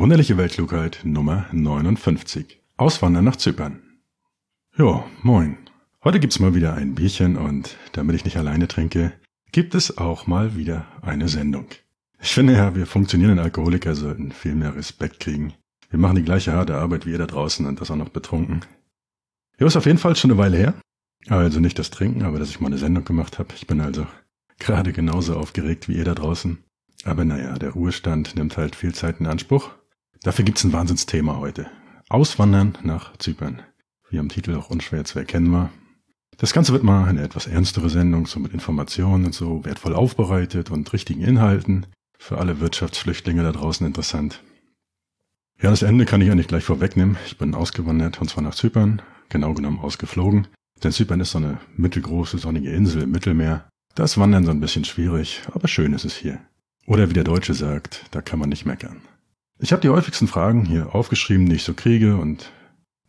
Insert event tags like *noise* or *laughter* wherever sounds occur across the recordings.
Wunderliche Weltklugheit Nummer 59. Auswandern nach Zypern. Jo, moin. Heute gibt's mal wieder ein Bierchen und damit ich nicht alleine trinke, gibt es auch mal wieder eine Sendung. Ich finde ja, wir funktionierenden Alkoholiker sollten viel mehr Respekt kriegen. Wir machen die gleiche harte Arbeit wie ihr da draußen und das auch noch betrunken. Ja, ist auf jeden Fall schon eine Weile her. Also nicht das Trinken, aber dass ich mal eine Sendung gemacht habe. Ich bin also gerade genauso aufgeregt wie ihr da draußen. Aber naja, der Ruhestand nimmt halt viel Zeit in Anspruch. Dafür gibt's ein Wahnsinnsthema heute. Auswandern nach Zypern. Wie am Titel auch unschwer zu erkennen war. Das Ganze wird mal eine etwas ernstere Sendung, so mit Informationen und so, wertvoll aufbereitet und richtigen Inhalten. Für alle Wirtschaftsflüchtlinge da draußen interessant. Ja, das Ende kann ich eigentlich gleich vorwegnehmen. Ich bin ausgewandert und zwar nach Zypern, genau genommen ausgeflogen. Denn Zypern ist so eine mittelgroße sonnige Insel im Mittelmeer. Da ist Wandern so ein bisschen schwierig, aber schön ist es hier. Oder wie der Deutsche sagt, da kann man nicht meckern. Ich habe die häufigsten Fragen hier aufgeschrieben, die ich so kriege und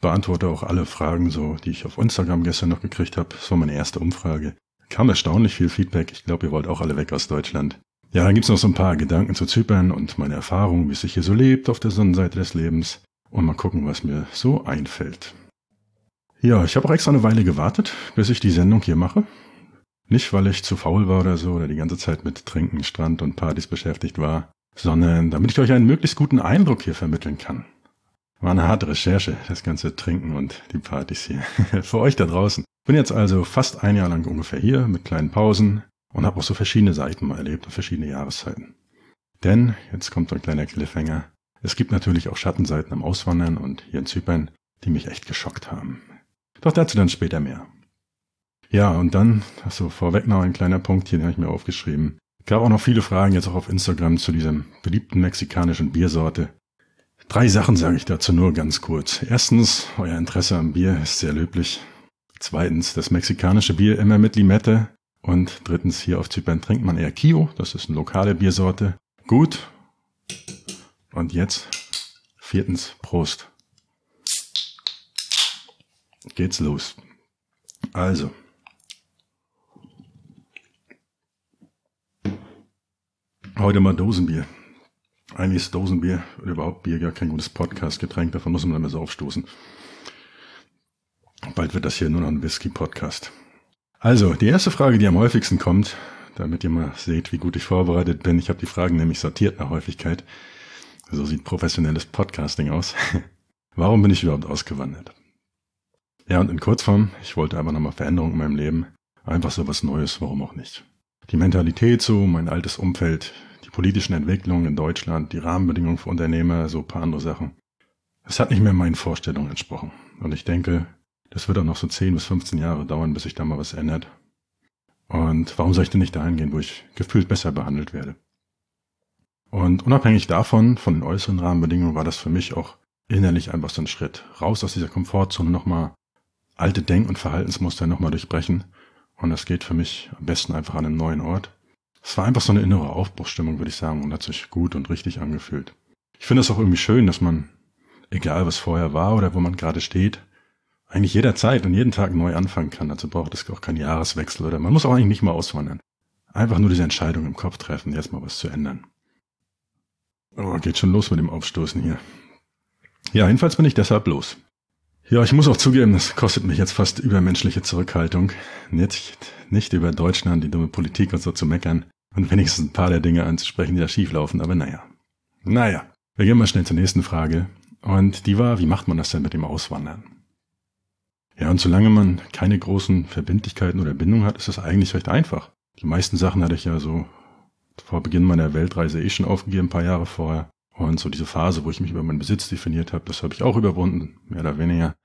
beantworte auch alle Fragen so, die ich auf Instagram gestern noch gekriegt habe. Das war meine erste Umfrage. Kam erstaunlich viel Feedback. Ich glaube, ihr wollt auch alle weg aus Deutschland. Ja, dann gibt's noch so ein paar Gedanken zu Zypern und meine Erfahrungen, wie es sich hier so lebt auf der Sonnenseite des Lebens. Und mal gucken, was mir so einfällt. Ja, ich habe auch extra eine Weile gewartet, bis ich die Sendung hier mache. Nicht, weil ich zu faul war oder so oder die ganze Zeit mit Trinken, Strand und Partys beschäftigt war, sondern damit ich euch einen möglichst guten Eindruck hier vermitteln kann. War eine harte Recherche, das ganze Trinken und die Partys hier. *laughs* Für euch da draußen. Bin jetzt also fast ein Jahr lang ungefähr hier mit kleinen Pausen und habe auch so verschiedene Seiten mal erlebt und verschiedene Jahreszeiten. Denn, jetzt kommt ein kleiner Cliffhanger, es gibt natürlich auch Schattenseiten am Auswandern und hier in Zypern, die mich echt geschockt haben. Doch dazu dann später mehr. Ja, und dann, also vorweg noch ein kleiner Punkt, hier den habe ich mir aufgeschrieben. Gab auch noch viele Fragen jetzt auch auf Instagram zu diesem beliebten mexikanischen Biersorte. Drei Sachen sage ich dazu nur ganz kurz. Erstens, euer Interesse am Bier ist sehr löblich. Zweitens, das mexikanische Bier immer mit Limette. Und drittens, hier auf Zypern trinkt man eher Kio, das ist eine lokale Biersorte. Gut. Und jetzt, viertens, Prost. Geht's los. Also, Heute mal Dosenbier. Eigentlich ist Dosenbier oder überhaupt Bier gar kein gutes Podcast-Getränk, davon muss man immer so aufstoßen. Bald wird das hier nur noch ein Whisky-Podcast. Also, die erste Frage, die am häufigsten kommt, damit ihr mal seht, wie gut ich vorbereitet bin. Ich habe die Fragen nämlich sortiert nach Häufigkeit. So sieht professionelles Podcasting aus. *laughs* Warum bin ich überhaupt ausgewandert? Ja, und in Kurzform, ich wollte einfach nochmal Veränderungen in meinem Leben. Einfach so was Neues, warum auch nicht. Die Mentalität so, mein altes Umfeld, die politischen Entwicklungen in Deutschland, die Rahmenbedingungen für Unternehmer, so ein paar andere Sachen. Es hat nicht mehr meinen Vorstellungen entsprochen. Und ich denke, das wird auch noch so 10 bis 15 Jahre dauern, bis sich da mal was ändert. Und warum soll ich denn nicht dahin gehen, wo ich gefühlt besser behandelt werde? Und unabhängig davon, von den äußeren Rahmenbedingungen, war das für mich auch innerlich einfach so ein Schritt. Raus aus dieser Komfortzone nochmal alte Denk- und Verhaltensmuster nochmal durchbrechen. Und das geht für mich am besten einfach an einem neuen Ort. Es war einfach so eine innere Aufbruchsstimmung, würde ich sagen, und hat sich gut und richtig angefühlt. Ich finde es auch irgendwie schön, dass man, egal was vorher war oder wo man gerade steht, eigentlich jederzeit und jeden Tag neu anfangen kann. Dazu braucht es auch keinen Jahreswechsel oder man muss auch eigentlich nicht mal auswandern. Einfach nur diese Entscheidung im Kopf treffen, jetzt mal was zu ändern. Oh, geht schon los mit dem Aufstoßen hier. Ja, jedenfalls bin ich deshalb los. Ja, ich muss auch zugeben, das kostet mich jetzt fast übermenschliche Zurückhaltung. Nicht, nicht über Deutschland, die dumme Politik und so zu meckern und wenigstens ein paar der Dinge anzusprechen, die da schieflaufen, aber naja. Naja, wir gehen mal schnell zur nächsten Frage. Und die war, wie macht man das denn mit dem Auswandern? Ja, und solange man keine großen Verbindlichkeiten oder Bindungen hat, ist das eigentlich recht einfach. Die meisten Sachen hatte ich ja so vor Beginn meiner Weltreise eh schon aufgegeben, ein paar Jahre vorher. Und so diese Phase, wo ich mich über meinen Besitz definiert habe, das habe ich auch überwunden, mehr oder weniger.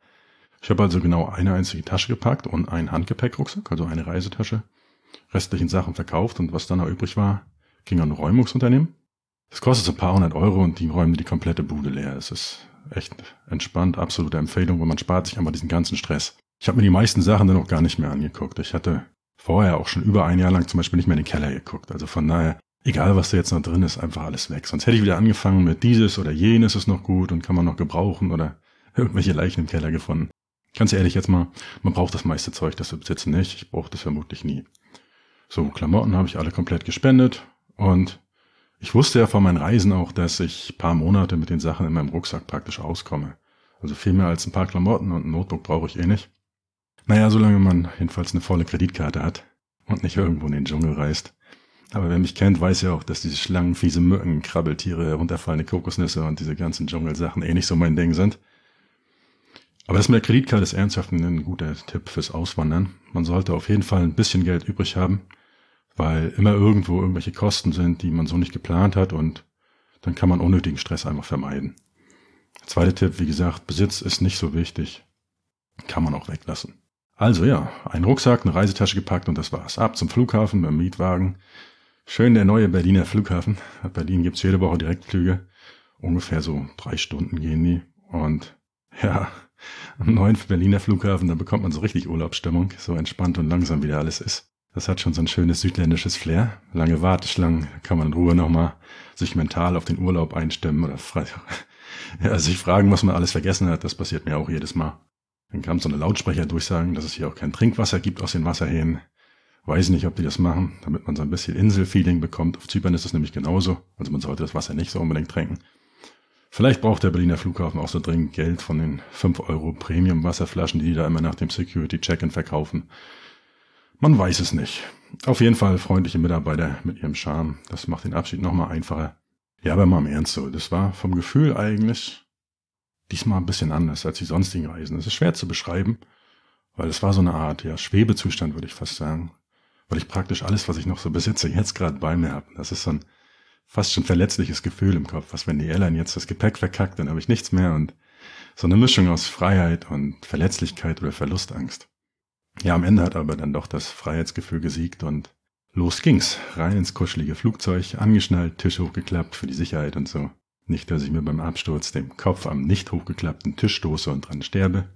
Ich habe also genau eine einzige Tasche gepackt und einen Handgepäckrucksack, also eine Reisetasche. Restlichen Sachen verkauft und was dann noch übrig war, ging an ein Räumungsunternehmen. Das kostet so ein paar hundert Euro und die räumen die komplette Bude leer. Es ist echt entspannt, absolute Empfehlung, weil man spart sich einfach diesen ganzen Stress. Ich habe mir die meisten Sachen dann auch gar nicht mehr angeguckt. Ich hatte vorher auch schon über ein Jahr lang zum Beispiel nicht mehr in den Keller geguckt. Also von daher, egal was da jetzt noch drin ist, einfach alles weg. Sonst hätte ich wieder angefangen mit dieses oder jenes ist noch gut und kann man noch gebrauchen oder irgendwelche Leichen im Keller gefunden. Ganz ehrlich jetzt mal, man braucht das meiste Zeug, das wir besitzen nicht. Ich brauche das vermutlich nie. So, Klamotten habe ich alle komplett gespendet und Ich wusste ja von meinen Reisen auch, dass ich paar Monate mit den Sachen in meinem Rucksack praktisch auskomme. Also viel mehr als ein paar Klamotten und ein Notebook brauche ich eh nicht. Naja, solange man jedenfalls eine volle Kreditkarte hat und nicht irgendwo in den Dschungel reist. Aber wer mich kennt, weiß ja auch, dass diese Schlangen, fiese Mücken, Krabbeltiere, runterfallende Kokosnüsse und diese ganzen Dschungelsachen eh nicht so mein Ding sind. Aber das mit der Kreditkarte ist ernsthaft ein guter Tipp fürs Auswandern. Man sollte auf jeden Fall ein bisschen Geld übrig haben, weil immer irgendwo irgendwelche Kosten sind, die man so nicht geplant hat und dann kann man unnötigen Stress einfach vermeiden. Zweiter Tipp, wie gesagt, Besitz ist nicht so wichtig. Kann man auch weglassen. Also ja, ein Rucksack, eine Reisetasche gepackt und das war's. Ab zum Flughafen beim Mietwagen. Schön der neue Berliner Flughafen. Ab Berlin gibt's jede Woche Direktflüge. Ungefähr so drei Stunden gehen die. Und *laughs* ja, am neuen Berliner Flughafen, da bekommt man so richtig Urlaubsstimmung, so entspannt und langsam wieder alles ist. Das hat schon so ein schönes südländisches Flair. Lange Warteschlangen, kann man in Ruhe nochmal sich mental auf den Urlaub einstimmen oder *laughs* ja, sich fragen, was man alles vergessen hat. Das passiert mir auch jedes Mal. Dann kam so eine Lautsprecherdurchsagen, dass es hier auch kein Trinkwasser gibt aus den Wasserhähnen. Weiß nicht, ob die das machen, damit man so ein bisschen Inselfeeling bekommt. Auf Zypern ist das nämlich genauso. Also man sollte das Wasser nicht so unbedingt trinken. Vielleicht braucht der Berliner Flughafen auch so dringend Geld von den 5 Euro Premium-Wasserflaschen, die die da immer nach dem Security-Check-In verkaufen. Man weiß es nicht. Auf jeden Fall freundliche Mitarbeiter mit ihrem Charme. Das macht den Abschied nochmal einfacher. Ja, aber mal im Ernst so. Das war vom Gefühl eigentlich diesmal ein bisschen anders als die sonstigen Reisen. Das ist schwer zu beschreiben, weil es war so eine Art, ja, Schwebezustand, würde ich fast sagen. Weil ich praktisch alles, was ich noch so besitze, jetzt gerade bei mir habe. Das ist so ein fast schon verletzliches Gefühl im Kopf. Was, wenn die Airline jetzt das Gepäck verkackt, dann habe ich nichts mehr und so eine Mischung aus Freiheit und Verletzlichkeit oder Verlustangst. Ja, am Ende hat aber dann doch das Freiheitsgefühl gesiegt und los ging's. Rein ins kuschelige Flugzeug, angeschnallt, Tisch hochgeklappt für die Sicherheit und so. Nicht, dass ich mir beim Absturz den Kopf am nicht hochgeklappten Tisch stoße und dran sterbe.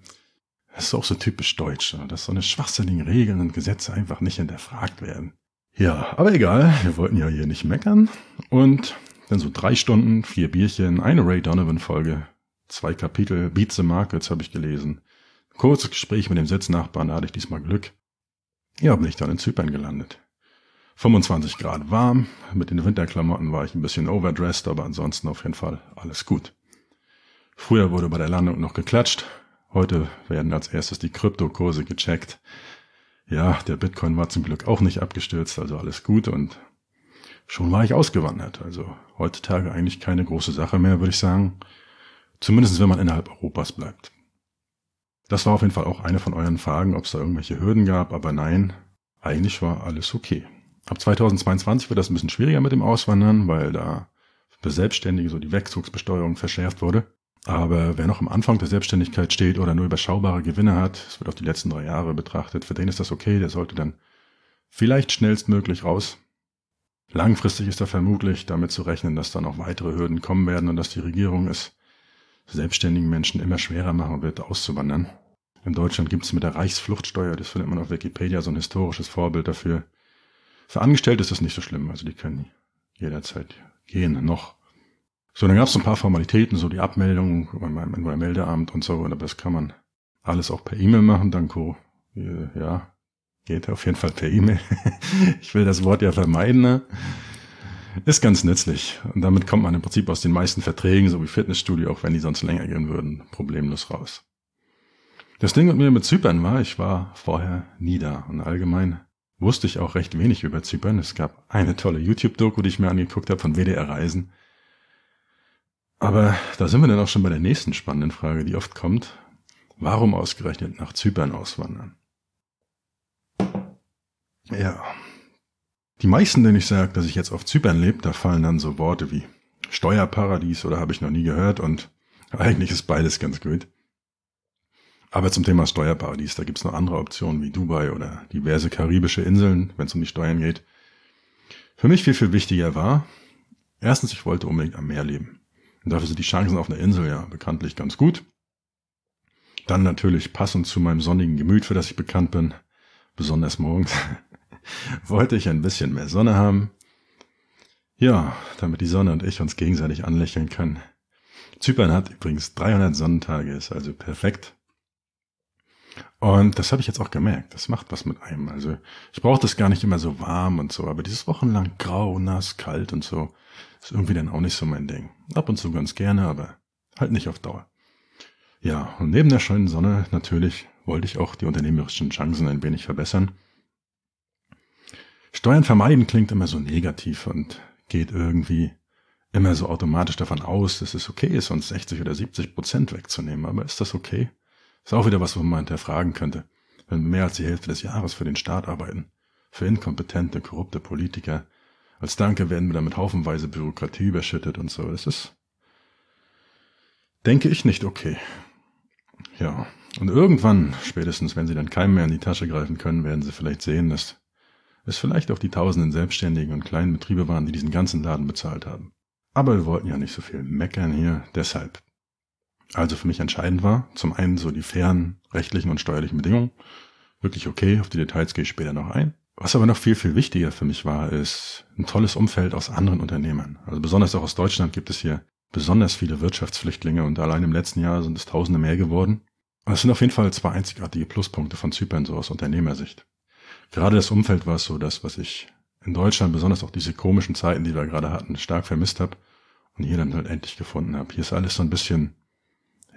Das ist auch so typisch deutsch, dass so eine schwachsinnigen Regeln und Gesetze einfach nicht hinterfragt werden. Ja, aber egal, wir wollten ja hier nicht meckern. Und dann so drei Stunden, vier Bierchen, eine Ray Donovan-Folge, zwei Kapitel, Beats the Markets habe ich gelesen. Kurzes Gespräch mit dem Sitznachbarn, da hatte ich diesmal Glück. Ja, bin ich dann in Zypern gelandet. 25 Grad warm, mit den Winterklamotten war ich ein bisschen overdressed, aber ansonsten auf jeden Fall alles gut. Früher wurde bei der Landung noch geklatscht, heute werden als erstes die Kryptokurse gecheckt. Ja, der Bitcoin war zum Glück auch nicht abgestürzt, also alles gut und schon war ich ausgewandert. Also heutzutage eigentlich keine große Sache mehr, würde ich sagen. Zumindest wenn man innerhalb Europas bleibt. Das war auf jeden Fall auch eine von euren Fragen, ob es da irgendwelche Hürden gab, aber nein, eigentlich war alles okay. Ab 2022 wird das ein bisschen schwieriger mit dem Auswandern, weil da für Selbstständige so die Wegzugsbesteuerung verschärft wurde. Aber wer noch am Anfang der Selbstständigkeit steht oder nur überschaubare Gewinne hat, es wird auf die letzten drei Jahre betrachtet, für den ist das okay, der sollte dann vielleicht schnellstmöglich raus. Langfristig ist da vermutlich damit zu rechnen, dass da noch weitere Hürden kommen werden und dass die Regierung es selbstständigen Menschen immer schwerer machen wird, auszuwandern. In Deutschland gibt es mit der Reichsfluchtsteuer, das findet man auf Wikipedia, so ein historisches Vorbild dafür. Für Angestellte ist das nicht so schlimm, also die können jederzeit gehen, noch. So, dann gab es ein paar Formalitäten, so die Abmeldung beim, Meldeamt und so, aber das kann man alles auch per E-Mail machen, danko. Ja, geht auf jeden Fall per E-Mail. *laughs* ich will das Wort ja vermeiden. Ne? Ist ganz nützlich. Und damit kommt man im Prinzip aus den meisten Verträgen, so wie Fitnessstudio, auch wenn die sonst länger gehen würden, problemlos raus. Das Ding mit mir mit Zypern war, ich war vorher nie da. Und allgemein wusste ich auch recht wenig über Zypern. Es gab eine tolle YouTube-Doku, die ich mir angeguckt habe von WDR Reisen. Aber da sind wir dann auch schon bei der nächsten spannenden Frage, die oft kommt. Warum ausgerechnet nach Zypern auswandern? Ja. Die meisten, denen ich sage, dass ich jetzt auf Zypern lebe, da fallen dann so Worte wie Steuerparadies oder habe ich noch nie gehört und eigentlich ist beides ganz gut. Aber zum Thema Steuerparadies, da gibt's noch andere Optionen wie Dubai oder diverse karibische Inseln, wenn es um die Steuern geht. Für mich viel, viel wichtiger war, erstens, ich wollte unbedingt am Meer leben. Und dafür sind die Chancen auf einer Insel ja bekanntlich ganz gut. Dann natürlich passend zu meinem sonnigen Gemüt, für das ich bekannt bin, besonders morgens, *laughs* wollte ich ein bisschen mehr Sonne haben. Ja, damit die Sonne und ich uns gegenseitig anlächeln können. Zypern hat übrigens 300 Sonnentage, ist also perfekt. Und das habe ich jetzt auch gemerkt. Das macht was mit einem. Also ich brauche das gar nicht immer so warm und so, aber dieses Wochenlang grau, nass, kalt und so ist irgendwie dann auch nicht so mein Ding. Ab und zu ganz gerne, aber halt nicht auf Dauer. Ja, und neben der schönen Sonne natürlich wollte ich auch die unternehmerischen Chancen ein wenig verbessern. Steuern vermeiden klingt immer so negativ und geht irgendwie immer so automatisch davon aus, dass es okay ist, uns 60 oder 70 Prozent wegzunehmen. Aber ist das okay? Ist auch wieder was, wo man hinterfragen könnte. Wenn mehr als die Hälfte des Jahres für den Staat arbeiten, für inkompetente, korrupte Politiker, als Danke werden wir damit haufenweise Bürokratie überschüttet und so. Das ist, denke ich, nicht okay. Ja, und irgendwann, spätestens wenn sie dann keinem mehr in die Tasche greifen können, werden sie vielleicht sehen, dass es vielleicht auch die tausenden Selbstständigen und kleinen Betriebe waren, die diesen ganzen Laden bezahlt haben. Aber wir wollten ja nicht so viel meckern hier, deshalb. Also für mich entscheidend war, zum einen so die fairen rechtlichen und steuerlichen Bedingungen. Wirklich okay, auf die Details gehe ich später noch ein. Was aber noch viel, viel wichtiger für mich war, ist ein tolles Umfeld aus anderen Unternehmern. Also besonders auch aus Deutschland gibt es hier besonders viele Wirtschaftsflüchtlinge und allein im letzten Jahr sind es Tausende mehr geworden. Und das sind auf jeden Fall zwei einzigartige Pluspunkte von Zypern so aus Unternehmersicht. Gerade das Umfeld war so das, was ich in Deutschland, besonders auch diese komischen Zeiten, die wir gerade hatten, stark vermisst habe und hier dann halt endlich gefunden habe. Hier ist alles so ein bisschen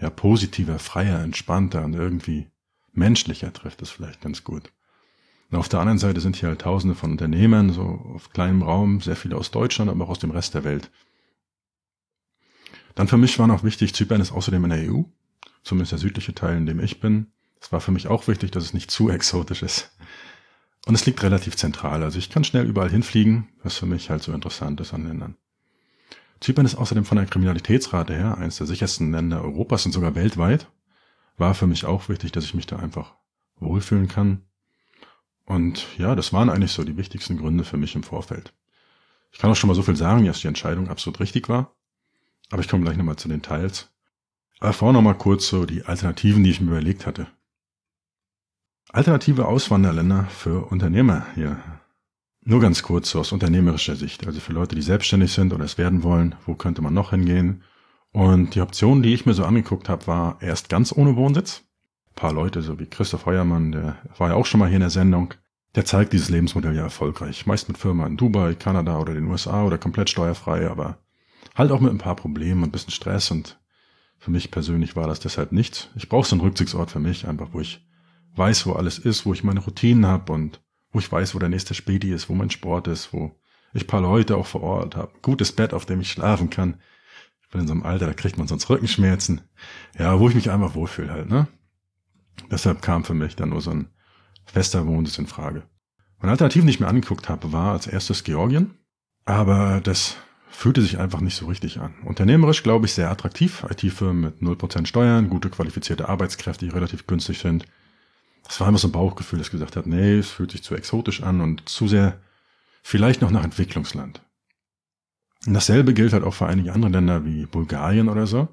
ja positiver, freier, entspannter und irgendwie menschlicher trifft es vielleicht ganz gut. Und auf der anderen Seite sind hier halt tausende von Unternehmern, so auf kleinem Raum, sehr viele aus Deutschland, aber auch aus dem Rest der Welt. Dann für mich war noch wichtig, Zypern ist außerdem in der EU, zumindest der südliche Teil, in dem ich bin. Es war für mich auch wichtig, dass es nicht zu exotisch ist. Und es liegt relativ zentral, also ich kann schnell überall hinfliegen, was für mich halt so interessant ist an Ländern. Zypern ist außerdem von der Kriminalitätsrate her eines der sichersten Länder Europas und sogar weltweit. War für mich auch wichtig, dass ich mich da einfach wohlfühlen kann. Und ja, das waren eigentlich so die wichtigsten Gründe für mich im Vorfeld. Ich kann auch schon mal so viel sagen, dass die Entscheidung absolut richtig war. Aber ich komme gleich nochmal zu den Teils. Aber vorher nochmal kurz so die Alternativen, die ich mir überlegt hatte. Alternative Auswanderländer für Unternehmer hier. Nur ganz kurz so aus unternehmerischer Sicht. Also für Leute, die selbstständig sind oder es werden wollen, wo könnte man noch hingehen? Und die Option, die ich mir so angeguckt habe, war erst ganz ohne Wohnsitz. Ein paar Leute, so wie Christoph Heuermann, der war ja auch schon mal hier in der Sendung. Der zeigt dieses Lebensmodell ja erfolgreich. Meist mit Firma in Dubai, Kanada oder den USA oder komplett steuerfrei, aber halt auch mit ein paar Problemen und ein bisschen Stress und für mich persönlich war das deshalb nichts. Ich brauche so einen Rückzugsort für mich, einfach wo ich weiß, wo alles ist, wo ich meine Routinen habe und wo ich weiß, wo der nächste Späti ist, wo mein Sport ist, wo ich paar Leute auch vor Ort habe. Gutes Bett, auf dem ich schlafen kann. Ich bin in so einem Alter, da kriegt man sonst Rückenschmerzen. Ja, wo ich mich einfach wohlfühle halt, ne? Deshalb kam für mich dann nur so ein fester Wohnsitz in Frage. Meine Alternative, die ich mir angeguckt habe, war als erstes Georgien. Aber das fühlte sich einfach nicht so richtig an. Unternehmerisch, glaube ich, sehr attraktiv. IT-Firmen mit 0% Steuern, gute qualifizierte Arbeitskräfte, die relativ günstig sind. Das war immer so ein Bauchgefühl, das gesagt hat, nee, es fühlt sich zu exotisch an und zu sehr vielleicht noch nach Entwicklungsland. Und dasselbe gilt halt auch für einige andere Länder wie Bulgarien oder so.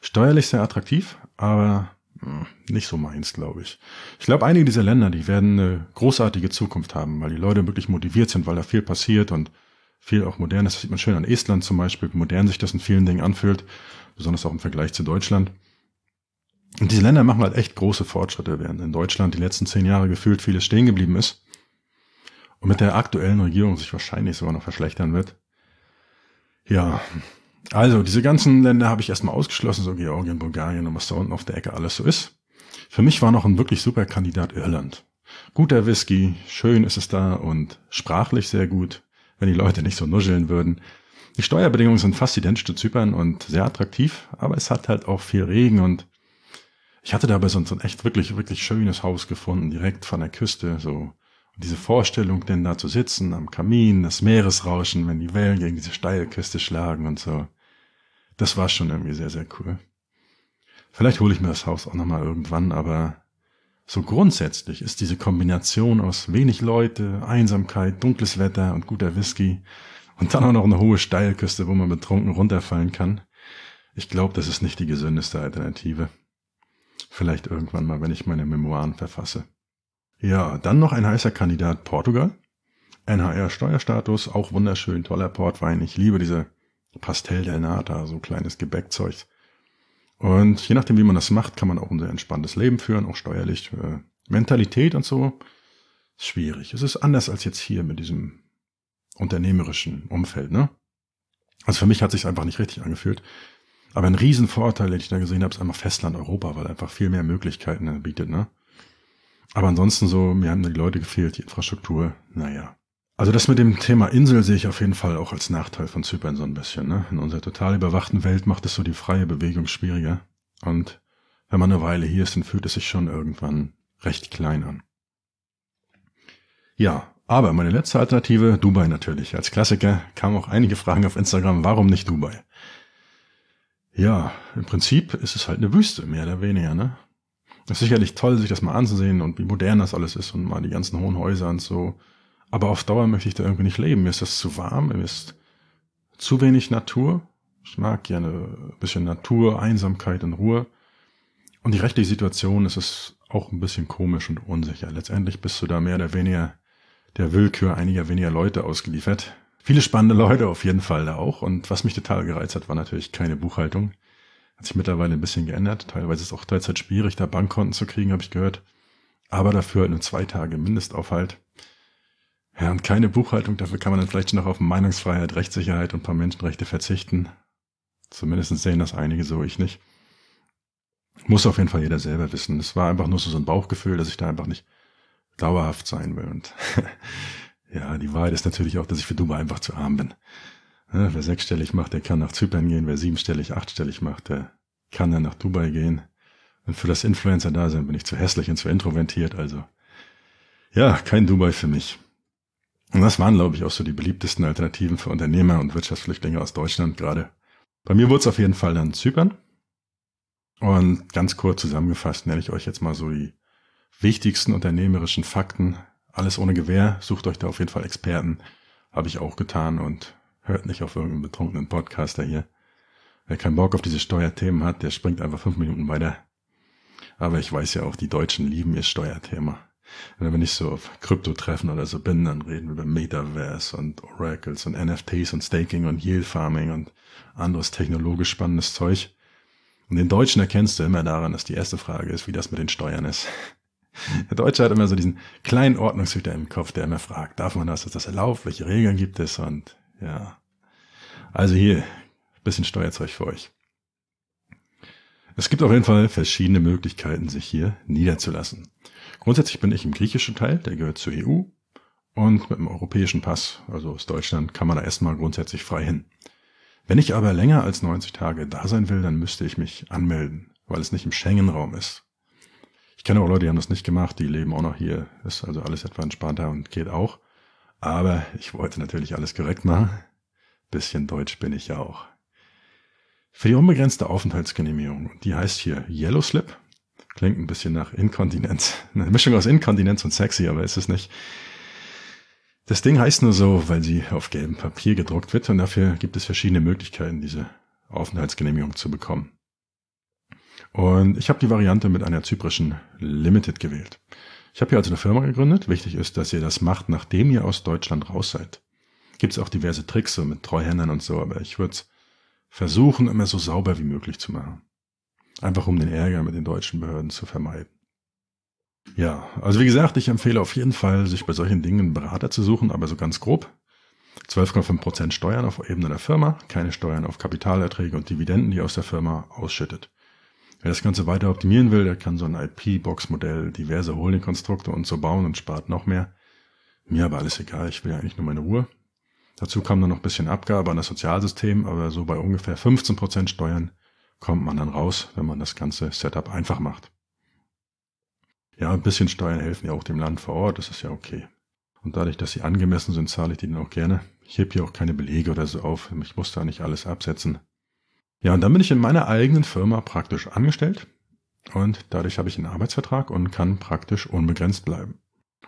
Steuerlich sehr attraktiv, aber hm, nicht so meins, glaube ich. Ich glaube, einige dieser Länder, die werden eine großartige Zukunft haben, weil die Leute wirklich motiviert sind, weil da viel passiert und viel auch modern ist. Das sieht man schön an Estland zum Beispiel, wie modern sich das in vielen Dingen anfühlt, besonders auch im Vergleich zu Deutschland. Und diese Länder machen halt echt große Fortschritte, während in Deutschland die letzten zehn Jahre gefühlt vieles stehen geblieben ist und mit der aktuellen Regierung sich wahrscheinlich sogar noch verschlechtern wird. Ja, also diese ganzen Länder habe ich erstmal ausgeschlossen, so Georgien, Bulgarien und was da unten auf der Ecke alles so ist. Für mich war noch ein wirklich super Kandidat Irland. Guter Whisky, schön ist es da und sprachlich sehr gut, wenn die Leute nicht so nuscheln würden. Die Steuerbedingungen sind fast identisch zu Zypern und sehr attraktiv, aber es hat halt auch viel Regen und ich hatte dabei so ein, so ein echt wirklich, wirklich schönes Haus gefunden, direkt von der Küste, so. Und diese Vorstellung, denn da zu sitzen, am Kamin, das Meeresrauschen, wenn die Wellen gegen diese steile Küste schlagen und so. Das war schon irgendwie sehr, sehr cool. Vielleicht hole ich mir das Haus auch nochmal irgendwann, aber so grundsätzlich ist diese Kombination aus wenig Leute, Einsamkeit, dunkles Wetter und guter Whisky und dann auch noch eine hohe Steilküste, wo man betrunken runterfallen kann. Ich glaube, das ist nicht die gesündeste Alternative. Vielleicht irgendwann mal, wenn ich meine Memoiren verfasse. Ja, dann noch ein heißer Kandidat Portugal. NHR-Steuerstatus, auch wunderschön, toller Portwein. Ich liebe diese Pastel del Nata, so kleines Gebäckzeug. Und je nachdem, wie man das macht, kann man auch ein sehr entspanntes Leben führen, auch steuerlich. Äh, Mentalität und so ist schwierig. Es ist anders als jetzt hier mit diesem unternehmerischen Umfeld, ne? Also für mich hat sich einfach nicht richtig angefühlt. Aber ein Riesenvorteil, den ich da gesehen habe, ist einfach Festland Europa, weil einfach viel mehr Möglichkeiten bietet, ne? Aber ansonsten so, mir haben die Leute gefehlt, die Infrastruktur, naja. Also das mit dem Thema Insel sehe ich auf jeden Fall auch als Nachteil von Zypern so ein bisschen. Ne? In unserer total überwachten Welt macht es so die freie Bewegung schwieriger. Und wenn man eine Weile hier ist, dann fühlt es sich schon irgendwann recht klein an. Ja, aber meine letzte Alternative, Dubai natürlich. Als Klassiker kamen auch einige Fragen auf Instagram, warum nicht Dubai? Ja, im Prinzip ist es halt eine Wüste, mehr oder weniger, ne? ist sicherlich toll, sich das mal anzusehen und wie modern das alles ist und mal die ganzen hohen Häuser und so. Aber auf Dauer möchte ich da irgendwie nicht leben. Mir ist das zu warm, mir ist zu wenig Natur. Ich mag gerne ein bisschen Natur, Einsamkeit und Ruhe. Und die rechtliche Situation ist es auch ein bisschen komisch und unsicher. Letztendlich bist du da mehr oder weniger der Willkür einiger weniger Leute ausgeliefert. Viele spannende Leute auf jeden Fall da auch. Und was mich total gereizt hat, war natürlich keine Buchhaltung. Hat sich mittlerweile ein bisschen geändert. Teilweise ist es auch derzeit schwierig, da Bankkonten zu kriegen, habe ich gehört. Aber dafür halt nur zwei Tage Mindestaufhalt. Ja, und keine Buchhaltung, dafür kann man dann vielleicht noch auf Meinungsfreiheit, Rechtssicherheit und ein paar Menschenrechte verzichten. Zumindest sehen das einige so, ich nicht. Muss auf jeden Fall jeder selber wissen. Es war einfach nur so, so ein Bauchgefühl, dass ich da einfach nicht dauerhaft sein will. Und *laughs* ja, die Wahrheit ist natürlich auch, dass ich für Dubai einfach zu arm bin. Ja, wer sechsstellig macht, der kann nach Zypern gehen. Wer siebenstellig, achtstellig macht, der kann dann nach Dubai gehen. Und für das Influencer-Dasein bin ich zu hässlich und zu introvertiert. Also ja, kein Dubai für mich. Und das waren, glaube ich, auch so die beliebtesten Alternativen für Unternehmer und Wirtschaftsflüchtlinge aus Deutschland gerade. Bei mir wurde es auf jeden Fall dann Zypern. Und ganz kurz zusammengefasst nenne ich euch jetzt mal so die wichtigsten unternehmerischen Fakten. Alles ohne Gewehr. Sucht euch da auf jeden Fall Experten. Habe ich auch getan und hört nicht auf irgendeinen betrunkenen Podcaster hier. Wer keinen Bock auf diese Steuerthemen hat, der springt einfach fünf Minuten weiter. Aber ich weiß ja auch, die Deutschen lieben ihr Steuerthema. Wenn ich so auf Krypto-Treffen oder so bin, dann reden wir über Metaverse und Oracles und NFTs und Staking und Yield Farming und anderes technologisch spannendes Zeug. Und den Deutschen erkennst du immer daran, dass die erste Frage ist, wie das mit den Steuern ist. Der Deutsche hat immer so diesen kleinen Ordnungshüter im Kopf, der immer fragt, darf man das, ist das erlaubt, welche Regeln gibt es und ja. Also hier, bisschen Steuerzeug für euch. Es gibt auf jeden Fall verschiedene Möglichkeiten, sich hier niederzulassen. Grundsätzlich bin ich im griechischen Teil, der gehört zur EU. Und mit dem europäischen Pass, also aus Deutschland, kann man da erstmal grundsätzlich frei hin. Wenn ich aber länger als 90 Tage da sein will, dann müsste ich mich anmelden, weil es nicht im Schengen-Raum ist. Ich kenne auch Leute, die haben das nicht gemacht, die leben auch noch hier, ist also alles etwa entspannter und geht auch. Aber ich wollte natürlich alles korrekt machen. Bisschen deutsch bin ich ja auch. Für die unbegrenzte Aufenthaltsgenehmigung, die heißt hier Yellow Slip, Klingt ein bisschen nach Inkontinenz. *laughs* Eine Mischung aus Inkontinenz und sexy, aber ist es nicht. Das Ding heißt nur so, weil sie auf gelbem Papier gedruckt wird und dafür gibt es verschiedene Möglichkeiten, diese Aufenthaltsgenehmigung zu bekommen. Und ich habe die Variante mit einer zyprischen Limited gewählt. Ich habe hier also eine Firma gegründet. Wichtig ist, dass ihr das macht, nachdem ihr aus Deutschland raus seid. Gibt es auch diverse Tricks so mit Treuhändern und so, aber ich würde es versuchen, immer so sauber wie möglich zu machen. Einfach um den Ärger mit den deutschen Behörden zu vermeiden. Ja, also wie gesagt, ich empfehle auf jeden Fall, sich bei solchen Dingen einen Berater zu suchen, aber so ganz grob. 12,5% Steuern auf Ebene der Firma, keine Steuern auf Kapitalerträge und Dividenden, die aus der Firma ausschüttet. Wer das Ganze weiter optimieren will, der kann so ein IP-Box-Modell, diverse Holding-Konstrukte und so bauen und spart noch mehr. Mir aber alles egal, ich will ja eigentlich nur meine Ruhe. Dazu kam dann noch ein bisschen Abgabe an das Sozialsystem, aber so bei ungefähr 15% Steuern kommt man dann raus, wenn man das ganze Setup einfach macht. Ja, ein bisschen Steuern helfen ja auch dem Land vor Ort, das ist ja okay. Und dadurch, dass sie angemessen sind, zahle ich die dann auch gerne. Ich heb hier auch keine Belege oder so auf, ich muss da nicht alles absetzen. Ja, und dann bin ich in meiner eigenen Firma praktisch angestellt und dadurch habe ich einen Arbeitsvertrag und kann praktisch unbegrenzt bleiben.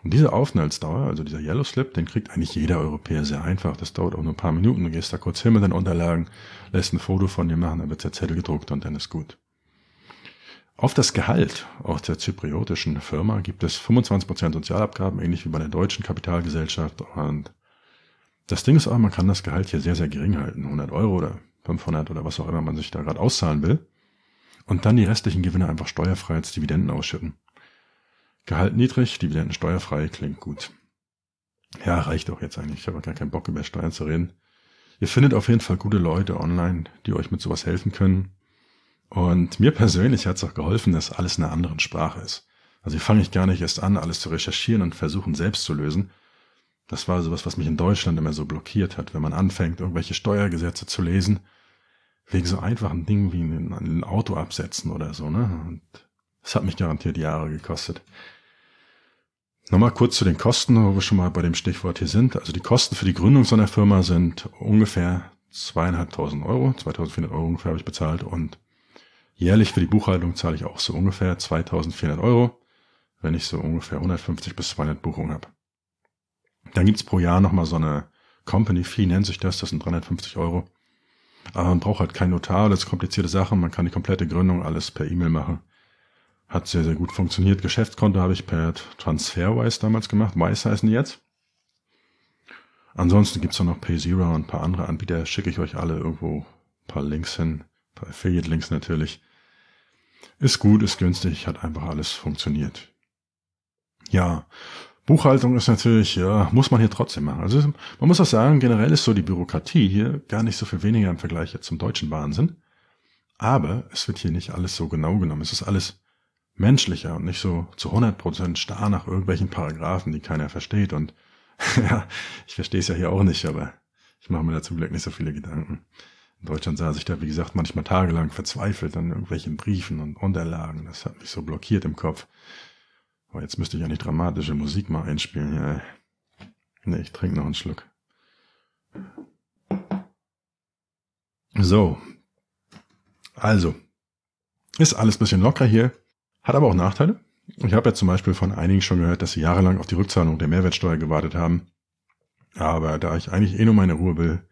Und diese Aufenthaltsdauer, also dieser Yellow Slip, den kriegt eigentlich jeder Europäer sehr einfach. Das dauert auch nur ein paar Minuten. Du gehst da kurz hin mit den Unterlagen, lässt ein Foto von dir machen, dann wird der Zettel gedruckt und dann ist gut. Auf das Gehalt auch der zypriotischen Firma gibt es 25% Sozialabgaben, ähnlich wie bei der deutschen Kapitalgesellschaft. Und das Ding ist auch, man kann das Gehalt hier sehr, sehr gering halten. 100 Euro oder 500 oder was auch immer man sich da gerade auszahlen will. und dann die restlichen Gewinne einfach steuerfrei als Dividenden ausschütten. Gehalt niedrig, Dividenden steuerfrei, klingt gut. Ja, reicht auch jetzt eigentlich. Ich habe gar keinen Bock über Steuern zu reden. Ihr findet auf jeden Fall gute Leute online, die euch mit sowas helfen können. Und mir persönlich hat es auch geholfen, dass alles in einer anderen Sprache ist. Also hier fange ich gar nicht erst an, alles zu recherchieren und versuchen selbst zu lösen. Das war sowas, was mich in Deutschland immer so blockiert hat, wenn man anfängt, irgendwelche Steuergesetze zu lesen, wegen so einfachen Dingen wie ein, Auto absetzen oder so, ne? Und das hat mich garantiert Jahre gekostet. Nochmal kurz zu den Kosten, wo wir schon mal bei dem Stichwort hier sind. Also die Kosten für die Gründung so einer Firma sind ungefähr zweieinhalbtausend Euro, 2400 Euro ungefähr habe ich bezahlt und jährlich für die Buchhaltung zahle ich auch so ungefähr 2400 Euro, wenn ich so ungefähr 150 bis 200 Buchungen habe. Dann gibt's pro Jahr nochmal so eine Company Fee, nennt sich das, das sind 350 Euro. Aber man braucht halt kein Notar, das ist komplizierte Sachen, man kann die komplette Gründung alles per E-Mail machen. Hat sehr, sehr gut funktioniert. Geschäftskonto habe ich per Transferwise damals gemacht. Wise heißen die jetzt. Ansonsten gibt's da noch PayZero und ein paar andere Anbieter. Schicke ich euch alle irgendwo ein paar Links hin. Ein paar Affiliate-Links natürlich. Ist gut, ist günstig, hat einfach alles funktioniert. Ja, Buchhaltung ist natürlich, ja, muss man hier trotzdem machen. Also man muss auch sagen, generell ist so die Bürokratie hier gar nicht so viel weniger im Vergleich jetzt zum deutschen Wahnsinn. Aber es wird hier nicht alles so genau genommen. Es ist alles menschlicher und nicht so zu 100% starr nach irgendwelchen Paragraphen, die keiner versteht. Und *laughs* ja, ich verstehe es ja hier auch nicht, aber ich mache mir da zum Glück nicht so viele Gedanken. In Deutschland saß ich da, wie gesagt, manchmal tagelang verzweifelt an irgendwelchen Briefen und Unterlagen. Das hat mich so blockiert im Kopf. Aber jetzt müsste ich ja nicht dramatische Musik mal einspielen. Ja. Nee, ich trinke noch einen Schluck. So. Also. Ist alles bisschen locker hier. Hat aber auch Nachteile. Ich habe ja zum Beispiel von einigen schon gehört, dass sie jahrelang auf die Rückzahlung der Mehrwertsteuer gewartet haben. Aber da ich eigentlich eh nur meine Ruhe will,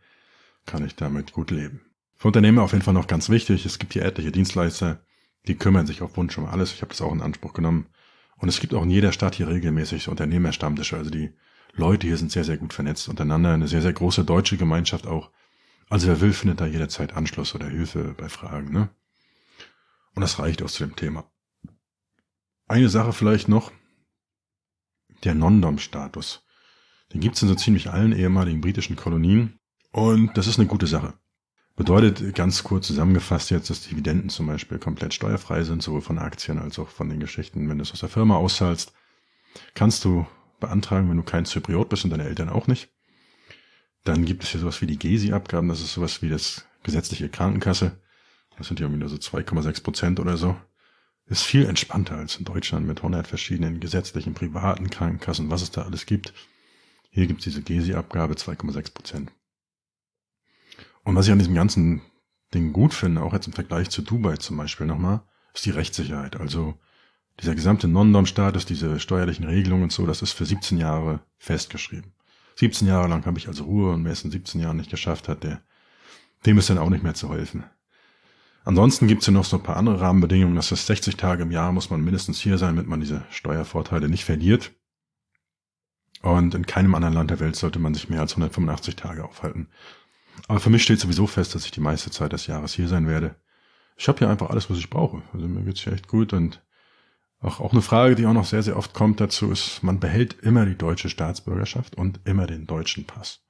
kann ich damit gut leben. Für Unternehmer auf jeden Fall noch ganz wichtig, es gibt hier etliche Dienstleister, die kümmern sich auf Wunsch um alles. Ich habe das auch in Anspruch genommen. Und es gibt auch in jeder Stadt hier regelmäßig Unternehmerstammtische. Also die Leute hier sind sehr, sehr gut vernetzt untereinander. Eine sehr, sehr große deutsche Gemeinschaft auch. Also wer will, findet da jederzeit Anschluss oder Hilfe bei Fragen. Ne? Und das reicht auch zu dem Thema. Eine Sache vielleicht noch. Der Non-Dom-Status. Den gibt es in so ziemlich allen ehemaligen britischen Kolonien. Und das ist eine gute Sache. Bedeutet ganz kurz zusammengefasst jetzt, dass Dividenden zum Beispiel komplett steuerfrei sind, sowohl von Aktien als auch von den Geschichten. Wenn du es aus der Firma auszahlst, kannst du beantragen, wenn du kein Zypriot bist und deine Eltern auch nicht. Dann gibt es hier sowas wie die GESI-Abgaben, das ist sowas wie das gesetzliche Krankenkasse. Das sind ja irgendwie nur so 2,6 Prozent oder so ist viel entspannter als in Deutschland mit 100 verschiedenen gesetzlichen, privaten Krankenkassen, was es da alles gibt. Hier gibt's diese GESI-Abgabe 2,6 Prozent. Und was ich an diesem ganzen Ding gut finde, auch jetzt im Vergleich zu Dubai zum Beispiel nochmal, ist die Rechtssicherheit. Also dieser gesamte Non-Dom-Status, diese steuerlichen Regelungen und so, das ist für 17 Jahre festgeschrieben. 17 Jahre lang habe ich also Ruhe und wer es in 17 Jahren nicht geschafft hat, der, dem ist dann auch nicht mehr zu helfen. Ansonsten gibt es ja noch so ein paar andere Rahmenbedingungen. Das ist 60 Tage im Jahr muss man mindestens hier sein, damit man diese Steuervorteile nicht verliert. Und in keinem anderen Land der Welt sollte man sich mehr als 185 Tage aufhalten. Aber für mich steht sowieso fest, dass ich die meiste Zeit des Jahres hier sein werde. Ich habe hier einfach alles, was ich brauche. Also mir geht's hier echt gut und auch, auch eine Frage, die auch noch sehr, sehr oft kommt dazu, ist, man behält immer die deutsche Staatsbürgerschaft und immer den deutschen Pass.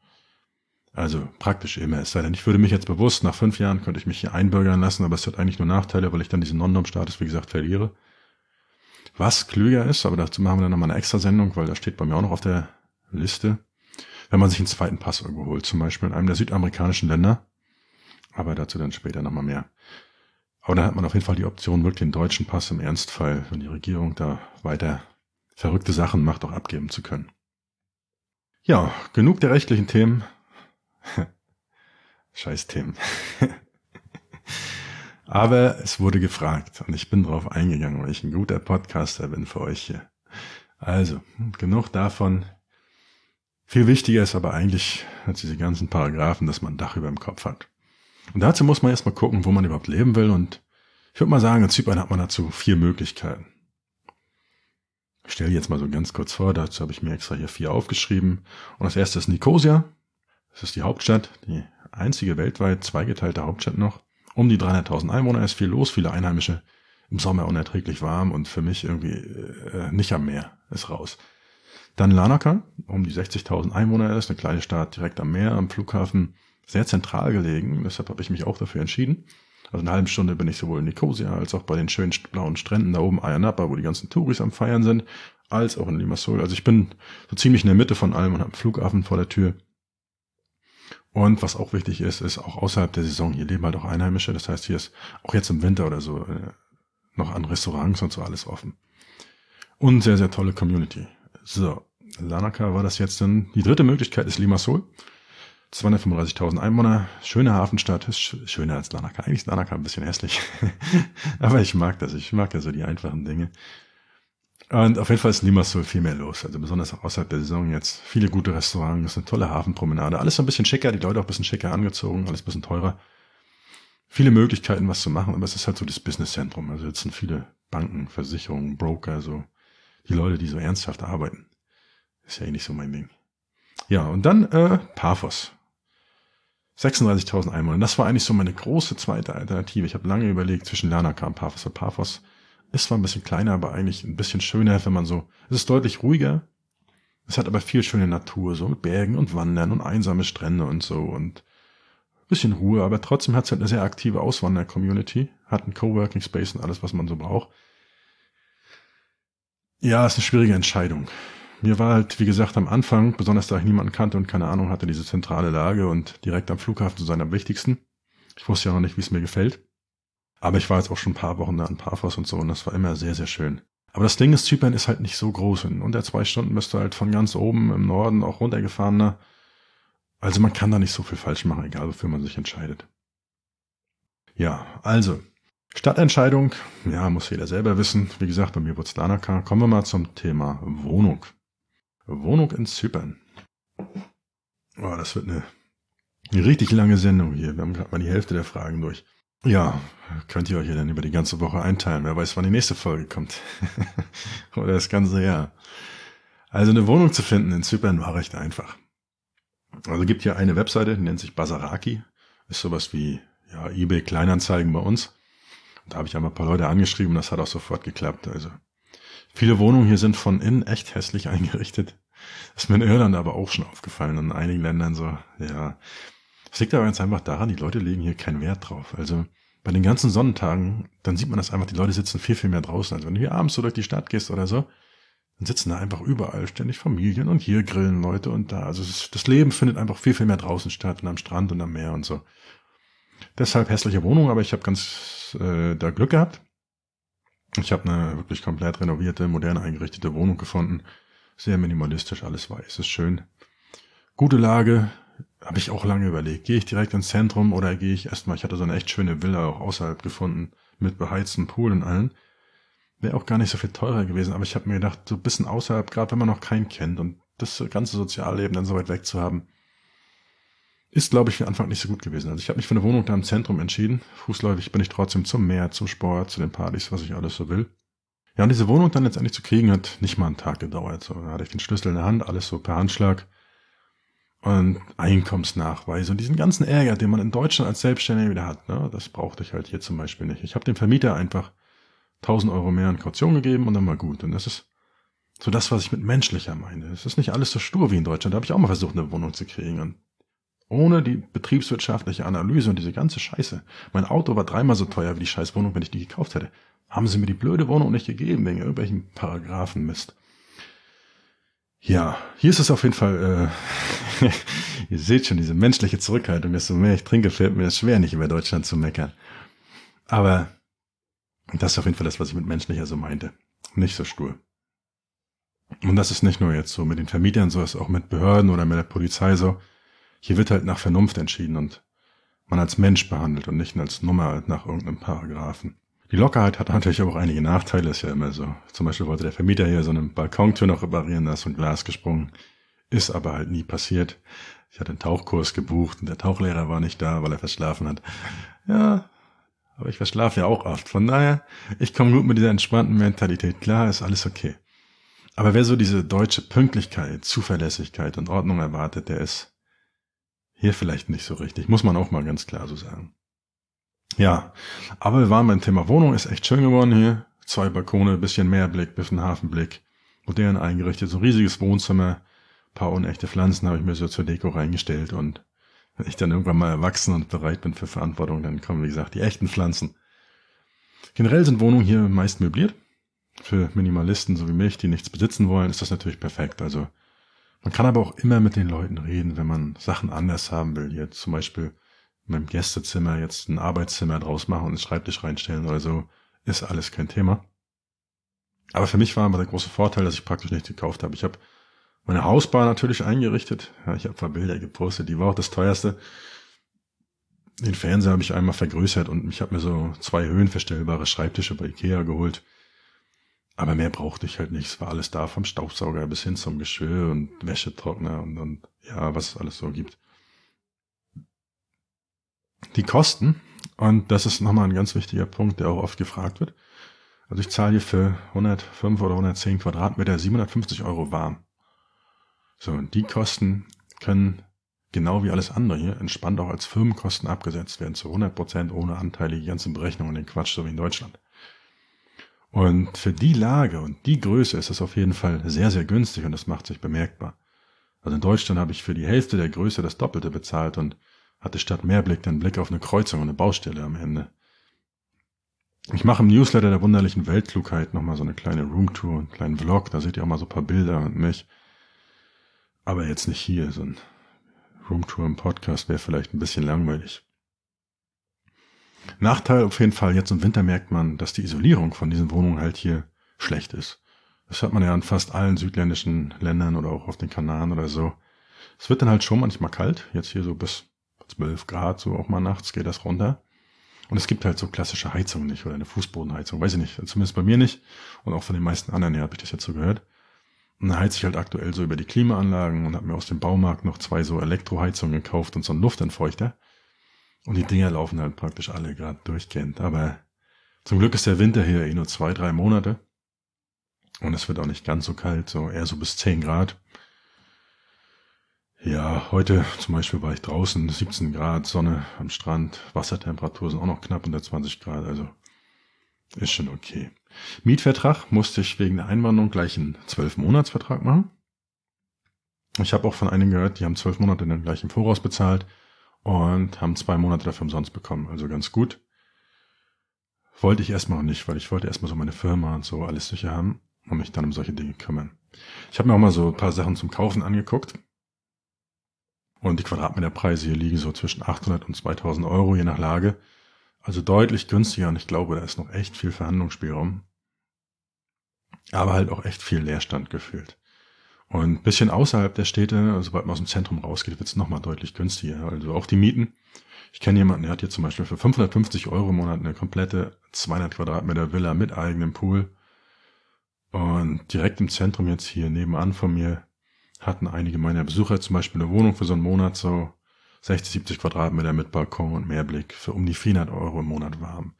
Also praktisch immer. Es sei denn, ich würde mich jetzt bewusst, nach fünf Jahren könnte ich mich hier einbürgern lassen, aber es hat eigentlich nur Nachteile, weil ich dann diesen Non-Dom-Status, wie gesagt, verliere. Was klüger ist, aber dazu machen wir dann nochmal eine extra Sendung, weil das steht bei mir auch noch auf der Liste, wenn man sich einen zweiten Pass irgendwo holt, zum Beispiel in einem der südamerikanischen Länder. Aber dazu dann später nochmal mehr. Aber dann hat man auf jeden Fall die Option, wirklich den deutschen Pass im Ernstfall, wenn die Regierung da weiter verrückte Sachen macht, auch abgeben zu können. Ja, genug der rechtlichen Themen. *laughs* Scheiß Themen. *laughs* Aber es wurde gefragt und ich bin drauf eingegangen, weil ich ein guter Podcaster bin für euch hier. Also, genug davon. Viel wichtiger ist aber eigentlich als diese ganzen Paragraphen, dass man ein Dach über dem Kopf hat. Und dazu muss man erstmal gucken, wo man überhaupt leben will. Und ich würde mal sagen, in Zypern hat man dazu vier Möglichkeiten. Ich stelle jetzt mal so ganz kurz vor, dazu habe ich mir extra hier vier aufgeschrieben. Und das erste ist Nicosia. Das ist die Hauptstadt, die einzige weltweit zweigeteilte Hauptstadt noch. Um die 300.000 Einwohner ist viel los, viele Einheimische. Im Sommer unerträglich warm und für mich irgendwie äh, nicht am Meer, ist raus. Dann Lanaka, um die 60.000 Einwohner ist, eine kleine Stadt direkt am Meer, am Flughafen, sehr zentral gelegen. Deshalb habe ich mich auch dafür entschieden. Also eine halbe Stunde bin ich sowohl in Nicosia als auch bei den schönen blauen Stränden da oben Ayia Napa, wo die ganzen Touris am Feiern sind, als auch in Limassol. Also ich bin so ziemlich in der Mitte von allem und habe einen Flughafen vor der Tür. Und was auch wichtig ist, ist auch außerhalb der Saison, hier leben halt auch Einheimische. Das heißt, hier ist auch jetzt im Winter oder so äh, noch an Restaurants und so alles offen. Und sehr, sehr tolle Community. So, Lanaka war das jetzt dann. Die dritte Möglichkeit ist Limassol. 235.000 Einwohner, schöne Hafenstadt, ist schöner als Lanaka. Eigentlich ist Lanaka ein bisschen hässlich. *laughs* Aber ich mag das. Ich mag ja so die einfachen Dinge. Und auf jeden Fall ist Limassol viel mehr los. Also besonders auch außerhalb der Saison jetzt. Viele gute Restaurants, eine tolle Hafenpromenade. Alles so ein bisschen schicker, die Leute auch ein bisschen schicker angezogen, alles ein bisschen teurer. Viele Möglichkeiten, was zu machen, aber es ist halt so das Businesszentrum. Also jetzt sind viele Banken, Versicherungen, Broker, so die Leute, die so ernsthaft arbeiten. Ist ja eh nicht so mein Ding. Ja, und dann äh, Paphos. 36.000 Einwohner. Das war eigentlich so meine große zweite Alternative. Ich habe lange überlegt zwischen Lanaka und Paphos. Und Paphos ist zwar ein bisschen kleiner, aber eigentlich ein bisschen schöner, wenn man so. Es ist deutlich ruhiger. Es hat aber viel schöne Natur, so mit Bergen und Wandern und einsame Strände und so und bisschen Ruhe, aber trotzdem hat es halt eine sehr aktive Auswander-Community, hat einen Coworking Space und alles, was man so braucht. Ja, ist eine schwierige Entscheidung. Mir war halt, wie gesagt, am Anfang, besonders da ich niemanden kannte und keine Ahnung hatte, diese zentrale Lage und direkt am Flughafen zu sein am wichtigsten. Ich wusste ja noch nicht, wie es mir gefällt. Aber ich war jetzt auch schon ein paar Wochen da in Paphos und so und das war immer sehr, sehr schön. Aber das Ding ist, Zypern ist halt nicht so groß. In unter zwei Stunden bist du halt von ganz oben im Norden auch runtergefahren. Ne? Also man kann da nicht so viel falsch machen, egal wofür man sich entscheidet. Ja, also, Stadtentscheidung, ja, muss jeder selber wissen. Wie gesagt, bei mir wurde es Lanaka. Kommen wir mal zum Thema Wohnung. Wohnung in Zypern. Oh, das wird eine, eine richtig lange Sendung hier. Wir haben gerade mal die Hälfte der Fragen durch. Ja, könnt ihr euch ja dann über die ganze Woche einteilen. Wer weiß, wann die nächste Folge kommt. *laughs* Oder das ganze Jahr. Also eine Wohnung zu finden in Zypern war recht einfach. Also gibt hier eine Webseite, die nennt sich Basaraki. Ist sowas wie ja, eBay Kleinanzeigen bei uns. Und da habe ich einmal ein paar Leute angeschrieben, das hat auch sofort geklappt. Also Viele Wohnungen hier sind von innen echt hässlich *laughs* eingerichtet. Das ist mir in Irland aber auch schon aufgefallen, in einigen Ländern so, ja. Es liegt aber ganz einfach daran, die Leute legen hier keinen Wert drauf. Also bei den ganzen Sonnentagen, dann sieht man das einfach, die Leute sitzen viel, viel mehr draußen. Also wenn du hier abends so durch die Stadt gehst oder so, dann sitzen da einfach überall ständig Familien und hier grillen Leute und da. Also das Leben findet einfach viel, viel mehr draußen statt und am Strand und am Meer und so. Deshalb hässliche Wohnung, aber ich habe ganz äh, da Glück gehabt. Ich habe eine wirklich komplett renovierte, modern eingerichtete Wohnung gefunden. Sehr minimalistisch, alles weiß, ist schön. Gute Lage, habe ich auch lange überlegt. Gehe ich direkt ins Zentrum oder gehe ich erstmal, ich hatte so eine echt schöne Villa auch außerhalb gefunden, mit beheiztem Pool und allen. Wäre auch gar nicht so viel teurer gewesen, aber ich habe mir gedacht, so ein bisschen außerhalb, gerade wenn man noch keinen kennt und das ganze Sozialleben dann so weit weg zu haben, ist, glaube ich, für Anfang nicht so gut gewesen. Also ich habe mich für eine Wohnung da im Zentrum entschieden. Fußläufig bin ich trotzdem zum Meer, zum Sport, zu den Partys, was ich alles so will. Ja, und diese Wohnung dann letztendlich zu kriegen, hat nicht mal einen Tag gedauert. So, da hatte ich den Schlüssel in der Hand, alles so per Handschlag. Und Einkommensnachweise und diesen ganzen Ärger, den man in Deutschland als Selbstständiger wieder hat, ne, das brauchte ich halt hier zum Beispiel nicht. Ich habe dem Vermieter einfach 1000 Euro mehr an Kaution gegeben und dann war gut. Und das ist so das, was ich mit menschlicher meine. Es ist nicht alles so stur wie in Deutschland. Da habe ich auch mal versucht, eine Wohnung zu kriegen. Und ohne die betriebswirtschaftliche Analyse und diese ganze Scheiße. Mein Auto war dreimal so teuer wie die Scheißwohnung, wenn ich die gekauft hätte. Haben sie mir die blöde Wohnung nicht gegeben, wegen irgendwelchen Paragraphenmist. Ja, hier ist es auf jeden Fall, äh, *laughs* ihr seht schon, diese menschliche Zurückhaltung, desto mehr ich trinke, fällt mir das schwer, nicht über Deutschland zu meckern. Aber das ist auf jeden Fall das, was ich mit menschlicher so meinte. Nicht so stur. Und das ist nicht nur jetzt so mit den Vermietern so, ist auch mit Behörden oder mit der Polizei so. Hier wird halt nach Vernunft entschieden und man als Mensch behandelt und nicht als Nummer nach irgendeinem Paragraphen. Die Lockerheit hat natürlich auch einige Nachteile, ist ja immer so. Zum Beispiel wollte der Vermieter hier so eine Balkontür noch reparieren, da ist so ein Glas gesprungen. Ist aber halt nie passiert. Ich hatte einen Tauchkurs gebucht und der Tauchlehrer war nicht da, weil er verschlafen hat. Ja, aber ich verschlafe ja auch oft. Von daher, ich komme gut mit dieser entspannten Mentalität klar, ist alles okay. Aber wer so diese deutsche Pünktlichkeit, Zuverlässigkeit und Ordnung erwartet, der ist hier vielleicht nicht so richtig, muss man auch mal ganz klar so sagen. Ja, aber wir waren beim Thema Wohnung, ist echt schön geworden hier. Zwei Balkone, bisschen Meerblick, bisschen Hafenblick, modern eingerichtet, so ein riesiges Wohnzimmer, paar unechte Pflanzen habe ich mir so zur Deko reingestellt und wenn ich dann irgendwann mal erwachsen und bereit bin für Verantwortung, dann kommen, wie gesagt, die echten Pflanzen. Generell sind Wohnungen hier meist möbliert. Für Minimalisten so wie mich, die nichts besitzen wollen, ist das natürlich perfekt. Also man kann aber auch immer mit den Leuten reden, wenn man Sachen anders haben will. Jetzt zum Beispiel in meinem Gästezimmer jetzt ein Arbeitszimmer draus machen und einen Schreibtisch reinstellen oder so, ist alles kein Thema. Aber für mich war aber der große Vorteil, dass ich praktisch nichts gekauft habe. Ich habe meine Hausbar natürlich eingerichtet. Ja, ich habe ein paar Bilder gepostet, die war auch das teuerste. Den Fernseher habe ich einmal vergrößert und ich habe mir so zwei höhenverstellbare Schreibtische bei Ikea geholt. Aber mehr brauchte ich halt nicht. Es war alles da, vom Staubsauger bis hin zum Geschirr und Wäschetrockner und, und ja, was es alles so gibt. Die Kosten, und das ist nochmal ein ganz wichtiger Punkt, der auch oft gefragt wird. Also ich zahle hier für 105 oder 110 Quadratmeter 750 Euro warm. So, und die Kosten können genau wie alles andere hier entspannt auch als Firmenkosten abgesetzt werden, zu 100 Prozent ohne Anteile, die ganzen Berechnungen, den Quatsch, so wie in Deutschland. Und für die Lage und die Größe ist es auf jeden Fall sehr, sehr günstig und das macht sich bemerkbar. Also in Deutschland habe ich für die Hälfte der Größe das Doppelte bezahlt und hatte statt Mehrblick den Blick auf eine Kreuzung und eine Baustelle am Ende. Ich mache im Newsletter der wunderlichen Weltklugheit nochmal so eine kleine Roomtour, einen kleinen Vlog, da seht ihr auch mal so ein paar Bilder und mich. Aber jetzt nicht hier, so ein Roomtour im Podcast wäre vielleicht ein bisschen langweilig. Nachteil auf jeden Fall, jetzt im Winter merkt man, dass die Isolierung von diesen Wohnungen halt hier schlecht ist. Das hat man ja in fast allen südländischen Ländern oder auch auf den Kanaren oder so. Es wird dann halt schon manchmal kalt, jetzt hier so bis 12 Grad, so auch mal nachts geht das runter. Und es gibt halt so klassische Heizungen nicht oder eine Fußbodenheizung, weiß ich nicht, zumindest bei mir nicht und auch von den meisten anderen her habe ich das jetzt so gehört. Und dann heize ich halt aktuell so über die Klimaanlagen und habe mir aus dem Baumarkt noch zwei so Elektroheizungen gekauft und so einen Luftentfeuchter. Und die Dinger laufen halt praktisch alle gerade durchgehend. Aber zum Glück ist der Winter hier eh nur zwei, drei Monate. Und es wird auch nicht ganz so kalt, so eher so bis zehn Grad. Ja, heute zum Beispiel war ich draußen, 17 Grad, Sonne am Strand, Wassertemperatur sind auch noch knapp unter 20 Grad, also ist schon okay. Mietvertrag musste ich wegen der Einwanderung gleich einen 12-Monats-Vertrag machen. Ich habe auch von einigen gehört, die haben zwölf Monate dann gleich im Voraus bezahlt und haben zwei Monate dafür umsonst bekommen. Also ganz gut. Wollte ich erstmal noch nicht, weil ich wollte erstmal so meine Firma und so alles sicher haben und mich dann um solche Dinge kümmern. Ich habe mir auch mal so ein paar Sachen zum Kaufen angeguckt. Und die Quadratmeterpreise hier liegen so zwischen 800 und 2000 Euro je nach Lage. Also deutlich günstiger und ich glaube, da ist noch echt viel Verhandlungsspielraum. Aber halt auch echt viel Leerstand gefühlt. Und bisschen außerhalb der Städte, sobald man aus dem Zentrum rausgeht, wird es nochmal deutlich günstiger. Also auch die Mieten. Ich kenne jemanden, der hat hier zum Beispiel für 550 Euro im Monat eine komplette 200 Quadratmeter Villa mit eigenem Pool. Und direkt im Zentrum jetzt hier nebenan von mir hatten einige meiner Besucher zum Beispiel eine Wohnung für so einen Monat so 60, 70 Quadratmeter mit Balkon und Meerblick für um die 400 Euro im Monat warm.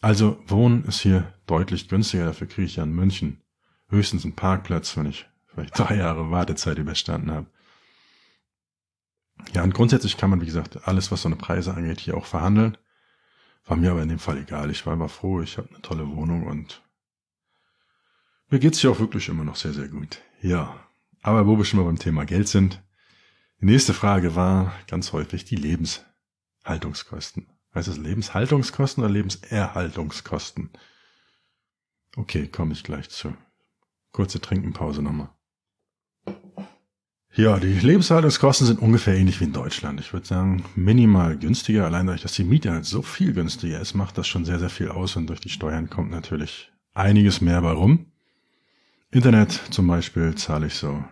Also Wohnen ist hier deutlich günstiger, dafür kriege ich ja in München höchstens einen Parkplatz, wenn ich vielleicht drei Jahre Wartezeit überstanden habe. Ja, und grundsätzlich kann man, wie gesagt, alles, was so eine Preise angeht, hier auch verhandeln. War mir aber in dem Fall egal. Ich war immer froh, ich habe eine tolle Wohnung und mir geht's hier auch wirklich immer noch sehr, sehr gut. Ja, aber wo wir schon mal beim Thema Geld sind, die nächste Frage war ganz häufig die Lebenshaltungskosten. Heißt es Lebenshaltungskosten oder Lebenserhaltungskosten? Okay, komme ich gleich zu. Kurze Trinkenpause nochmal. Ja, die Lebenshaltungskosten sind ungefähr ähnlich wie in Deutschland. Ich würde sagen, minimal günstiger. Allein dadurch, dass die Miete halt so viel günstiger ist, macht das schon sehr, sehr viel aus. Und durch die Steuern kommt natürlich einiges mehr bei rum. Internet zum Beispiel zahle ich so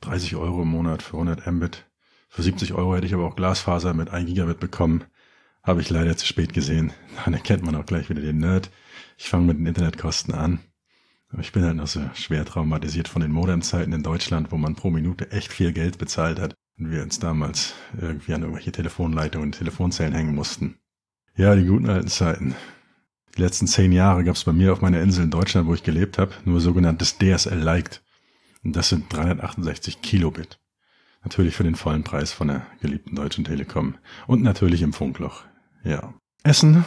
30 Euro im Monat für 100 Mbit. Für 70 Euro hätte ich aber auch Glasfaser mit 1 Gigabit bekommen. Habe ich leider zu spät gesehen. *laughs* Dann erkennt man auch gleich wieder den Nerd. Ich fange mit den Internetkosten an. Ich bin halt noch so schwer traumatisiert von den Modemzeiten in Deutschland, wo man pro Minute echt viel Geld bezahlt hat und wir uns damals irgendwie an irgendwelche Telefonleitungen und Telefonzellen hängen mussten. Ja, die guten alten Zeiten. Die letzten zehn Jahre gab es bei mir auf meiner Insel in Deutschland, wo ich gelebt habe, nur sogenanntes DSL-Liked. Und das sind 368 Kilobit. Natürlich für den vollen Preis von der geliebten Deutschen Telekom. Und natürlich im Funkloch. Ja. Essen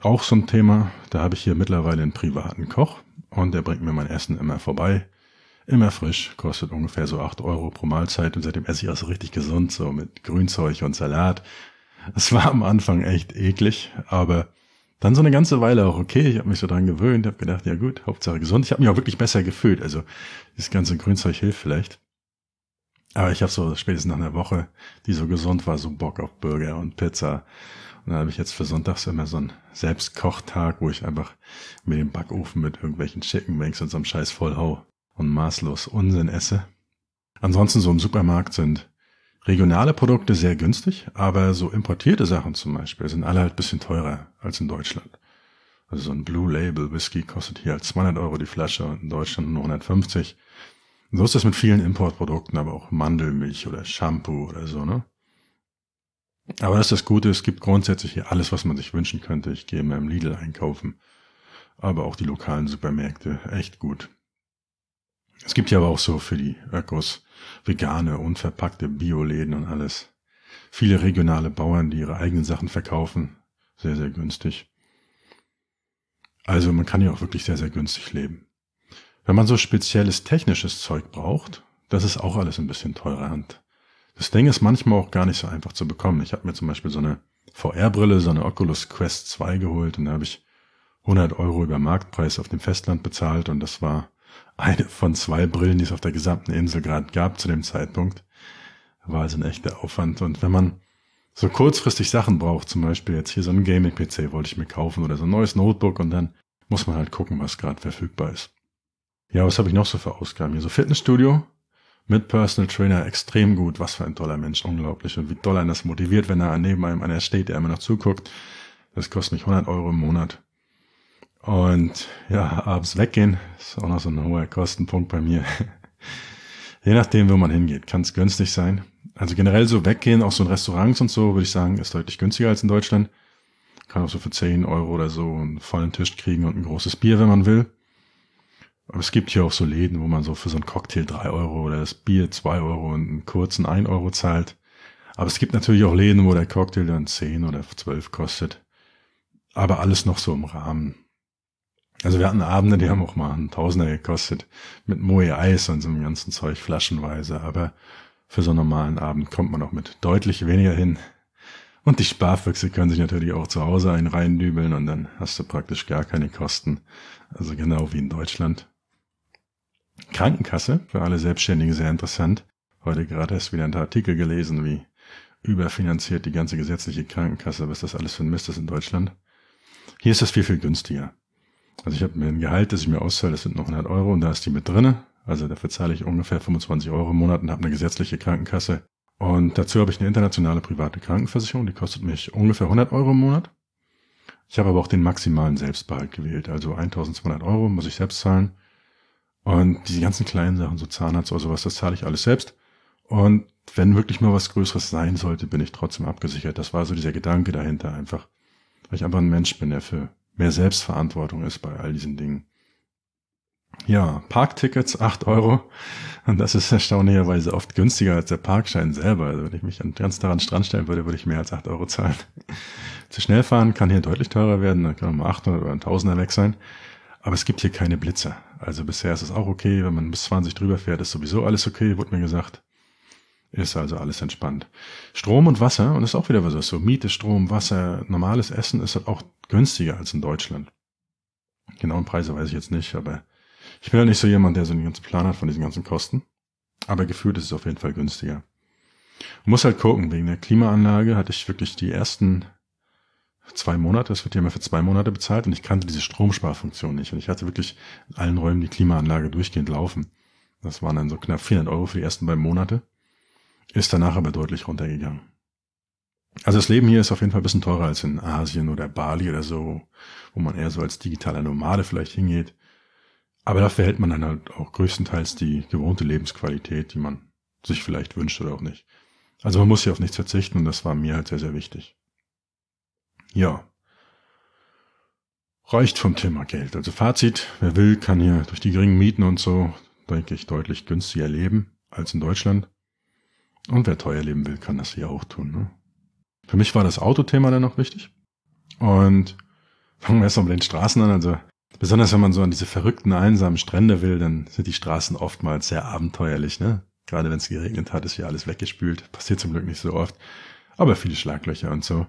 auch so ein Thema, da habe ich hier mittlerweile einen privaten Koch und der bringt mir mein Essen immer vorbei. Immer frisch, kostet ungefähr so acht Euro pro Mahlzeit und seitdem esse ich auch so richtig gesund, so mit Grünzeug und Salat. Es war am Anfang echt eklig, aber dann so eine ganze Weile auch okay. Ich habe mich so dran gewöhnt, habe gedacht, ja gut, Hauptsache gesund. Ich habe mich auch wirklich besser gefühlt. Also das ganze Grünzeug hilft vielleicht. Aber ich habe so spätestens nach einer Woche, die so gesund war, so Bock auf Burger und Pizza. Und dann habe ich jetzt für Sonntags immer so einen Selbstkochtag, wo ich einfach mit dem Backofen mit irgendwelchen Chicken Wings und so einem Scheiß vollhau und maßlos Unsinn esse. Ansonsten so im Supermarkt sind regionale Produkte sehr günstig, aber so importierte Sachen zum Beispiel sind alle halt bisschen teurer als in Deutschland. Also so ein Blue Label Whisky kostet hier halt 200 Euro die Flasche und in Deutschland nur 150. So ist das mit vielen Importprodukten, aber auch Mandelmilch oder Shampoo oder so, ne? Aber das ist das Gute, es gibt grundsätzlich hier alles, was man sich wünschen könnte. Ich gehe immer im Lidl einkaufen. Aber auch die lokalen Supermärkte, echt gut. Es gibt ja aber auch so für die Ökos vegane, unverpackte Bioläden und alles. Viele regionale Bauern, die ihre eigenen Sachen verkaufen. Sehr, sehr günstig. Also man kann ja auch wirklich sehr, sehr günstig leben. Wenn man so spezielles technisches Zeug braucht, das ist auch alles ein bisschen teurer Hand. Das Ding ist manchmal auch gar nicht so einfach zu bekommen. Ich habe mir zum Beispiel so eine VR-Brille, so eine Oculus Quest 2 geholt und da habe ich 100 Euro über Marktpreis auf dem Festland bezahlt und das war eine von zwei Brillen, die es auf der gesamten Insel gerade gab zu dem Zeitpunkt. War also ein echter Aufwand. Und wenn man so kurzfristig Sachen braucht, zum Beispiel jetzt hier so ein Gaming-PC wollte ich mir kaufen oder so ein neues Notebook und dann muss man halt gucken, was gerade verfügbar ist. Ja, was habe ich noch so für Ausgaben? Hier so Fitnessstudio mit Personal Trainer extrem gut. Was für ein toller Mensch, unglaublich. Und wie doll einen das motiviert, wenn er neben einem einer steht, der immer noch zuguckt. Das kostet mich 100 Euro im Monat. Und ja, abends weggehen ist auch noch so ein hoher Kostenpunkt bei mir. *laughs* Je nachdem, wo man hingeht, kann es günstig sein. Also generell so weggehen, auch so in Restaurants und so, würde ich sagen, ist deutlich günstiger als in Deutschland. Kann auch so für 10 Euro oder so einen vollen Tisch kriegen und ein großes Bier, wenn man will. Aber es gibt hier auch so Läden, wo man so für so einen Cocktail 3 Euro oder das Bier 2 Euro und einen kurzen 1 Euro zahlt. Aber es gibt natürlich auch Läden, wo der Cocktail dann 10 oder 12 kostet. Aber alles noch so im Rahmen. Also wir hatten Abende, die haben auch mal einen Tausender gekostet. Mit Moe Eis und so einem ganzen Zeug flaschenweise. Aber für so einen normalen Abend kommt man auch mit deutlich weniger hin. Und die Sparfüchse können sich natürlich auch zu Hause einen reindübeln und dann hast du praktisch gar keine Kosten. Also genau wie in Deutschland. Krankenkasse, für alle Selbstständigen sehr interessant. Heute gerade erst wieder ein Artikel gelesen, wie überfinanziert die ganze gesetzliche Krankenkasse, was das alles für ein Mist ist in Deutschland. Hier ist das viel, viel günstiger. Also ich habe mir ein Gehalt, das ich mir auszahle, das sind noch 100 Euro und da ist die mit drinne. Also dafür zahle ich ungefähr 25 Euro im Monat und habe eine gesetzliche Krankenkasse. Und dazu habe ich eine internationale private Krankenversicherung, die kostet mich ungefähr 100 Euro im Monat. Ich habe aber auch den maximalen Selbstbehalt gewählt, also 1200 Euro muss ich selbst zahlen. Und diese ganzen kleinen Sachen, so Zahnarzt oder sowas, das zahle ich alles selbst. Und wenn wirklich mal was Größeres sein sollte, bin ich trotzdem abgesichert. Das war so dieser Gedanke dahinter einfach. Weil ich einfach ein Mensch bin, der für mehr Selbstverantwortung ist bei all diesen Dingen. Ja, Parktickets, acht Euro. Und das ist erstaunlicherweise oft günstiger als der Parkschein selber. Also wenn ich mich ganz daran Strand stellen würde, würde ich mehr als acht Euro zahlen. *laughs* Zu schnell fahren kann hier deutlich teurer werden. Da kann mal 800 oder ein Tausender weg sein. Aber es gibt hier keine Blitzer. Also bisher ist es auch okay. Wenn man bis 20 drüber fährt, ist sowieso alles okay, wurde mir gesagt. Ist also alles entspannt. Strom und Wasser, und ist auch wieder was so. Miete, Strom, Wasser, normales Essen ist halt auch günstiger als in Deutschland. Genauen Preise weiß ich jetzt nicht, aber ich bin ja nicht so jemand, der so einen ganzen Plan hat von diesen ganzen Kosten. Aber gefühlt ist es auf jeden Fall günstiger. Man muss halt gucken, wegen der Klimaanlage hatte ich wirklich die ersten zwei Monate, es wird ja immer für zwei Monate bezahlt und ich kannte diese Stromsparfunktion nicht. Und ich hatte wirklich in allen Räumen die Klimaanlage durchgehend laufen. Das waren dann so knapp 400 Euro für die ersten beiden Monate. Ist danach aber deutlich runtergegangen. Also das Leben hier ist auf jeden Fall ein bisschen teurer als in Asien oder Bali oder so, wo man eher so als digitaler Nomade vielleicht hingeht. Aber dafür hält man dann halt auch größtenteils die gewohnte Lebensqualität, die man sich vielleicht wünscht oder auch nicht. Also man muss hier auf nichts verzichten und das war mir halt sehr, sehr wichtig. Ja. Reicht vom Thema Geld. Also Fazit, wer will, kann hier durch die geringen Mieten und so, denke ich, deutlich günstiger leben als in Deutschland. Und wer teuer leben will, kann das hier auch tun. Ne? Für mich war das Autothema dann noch wichtig. Und Fangen wir erst mal mit den Straßen an. Also besonders wenn man so an diese verrückten, einsamen Strände will, dann sind die Straßen oftmals sehr abenteuerlich. Ne? Gerade wenn es geregnet hat, ist hier alles weggespült. Passiert zum Glück nicht so oft. Aber viele Schlaglöcher und so.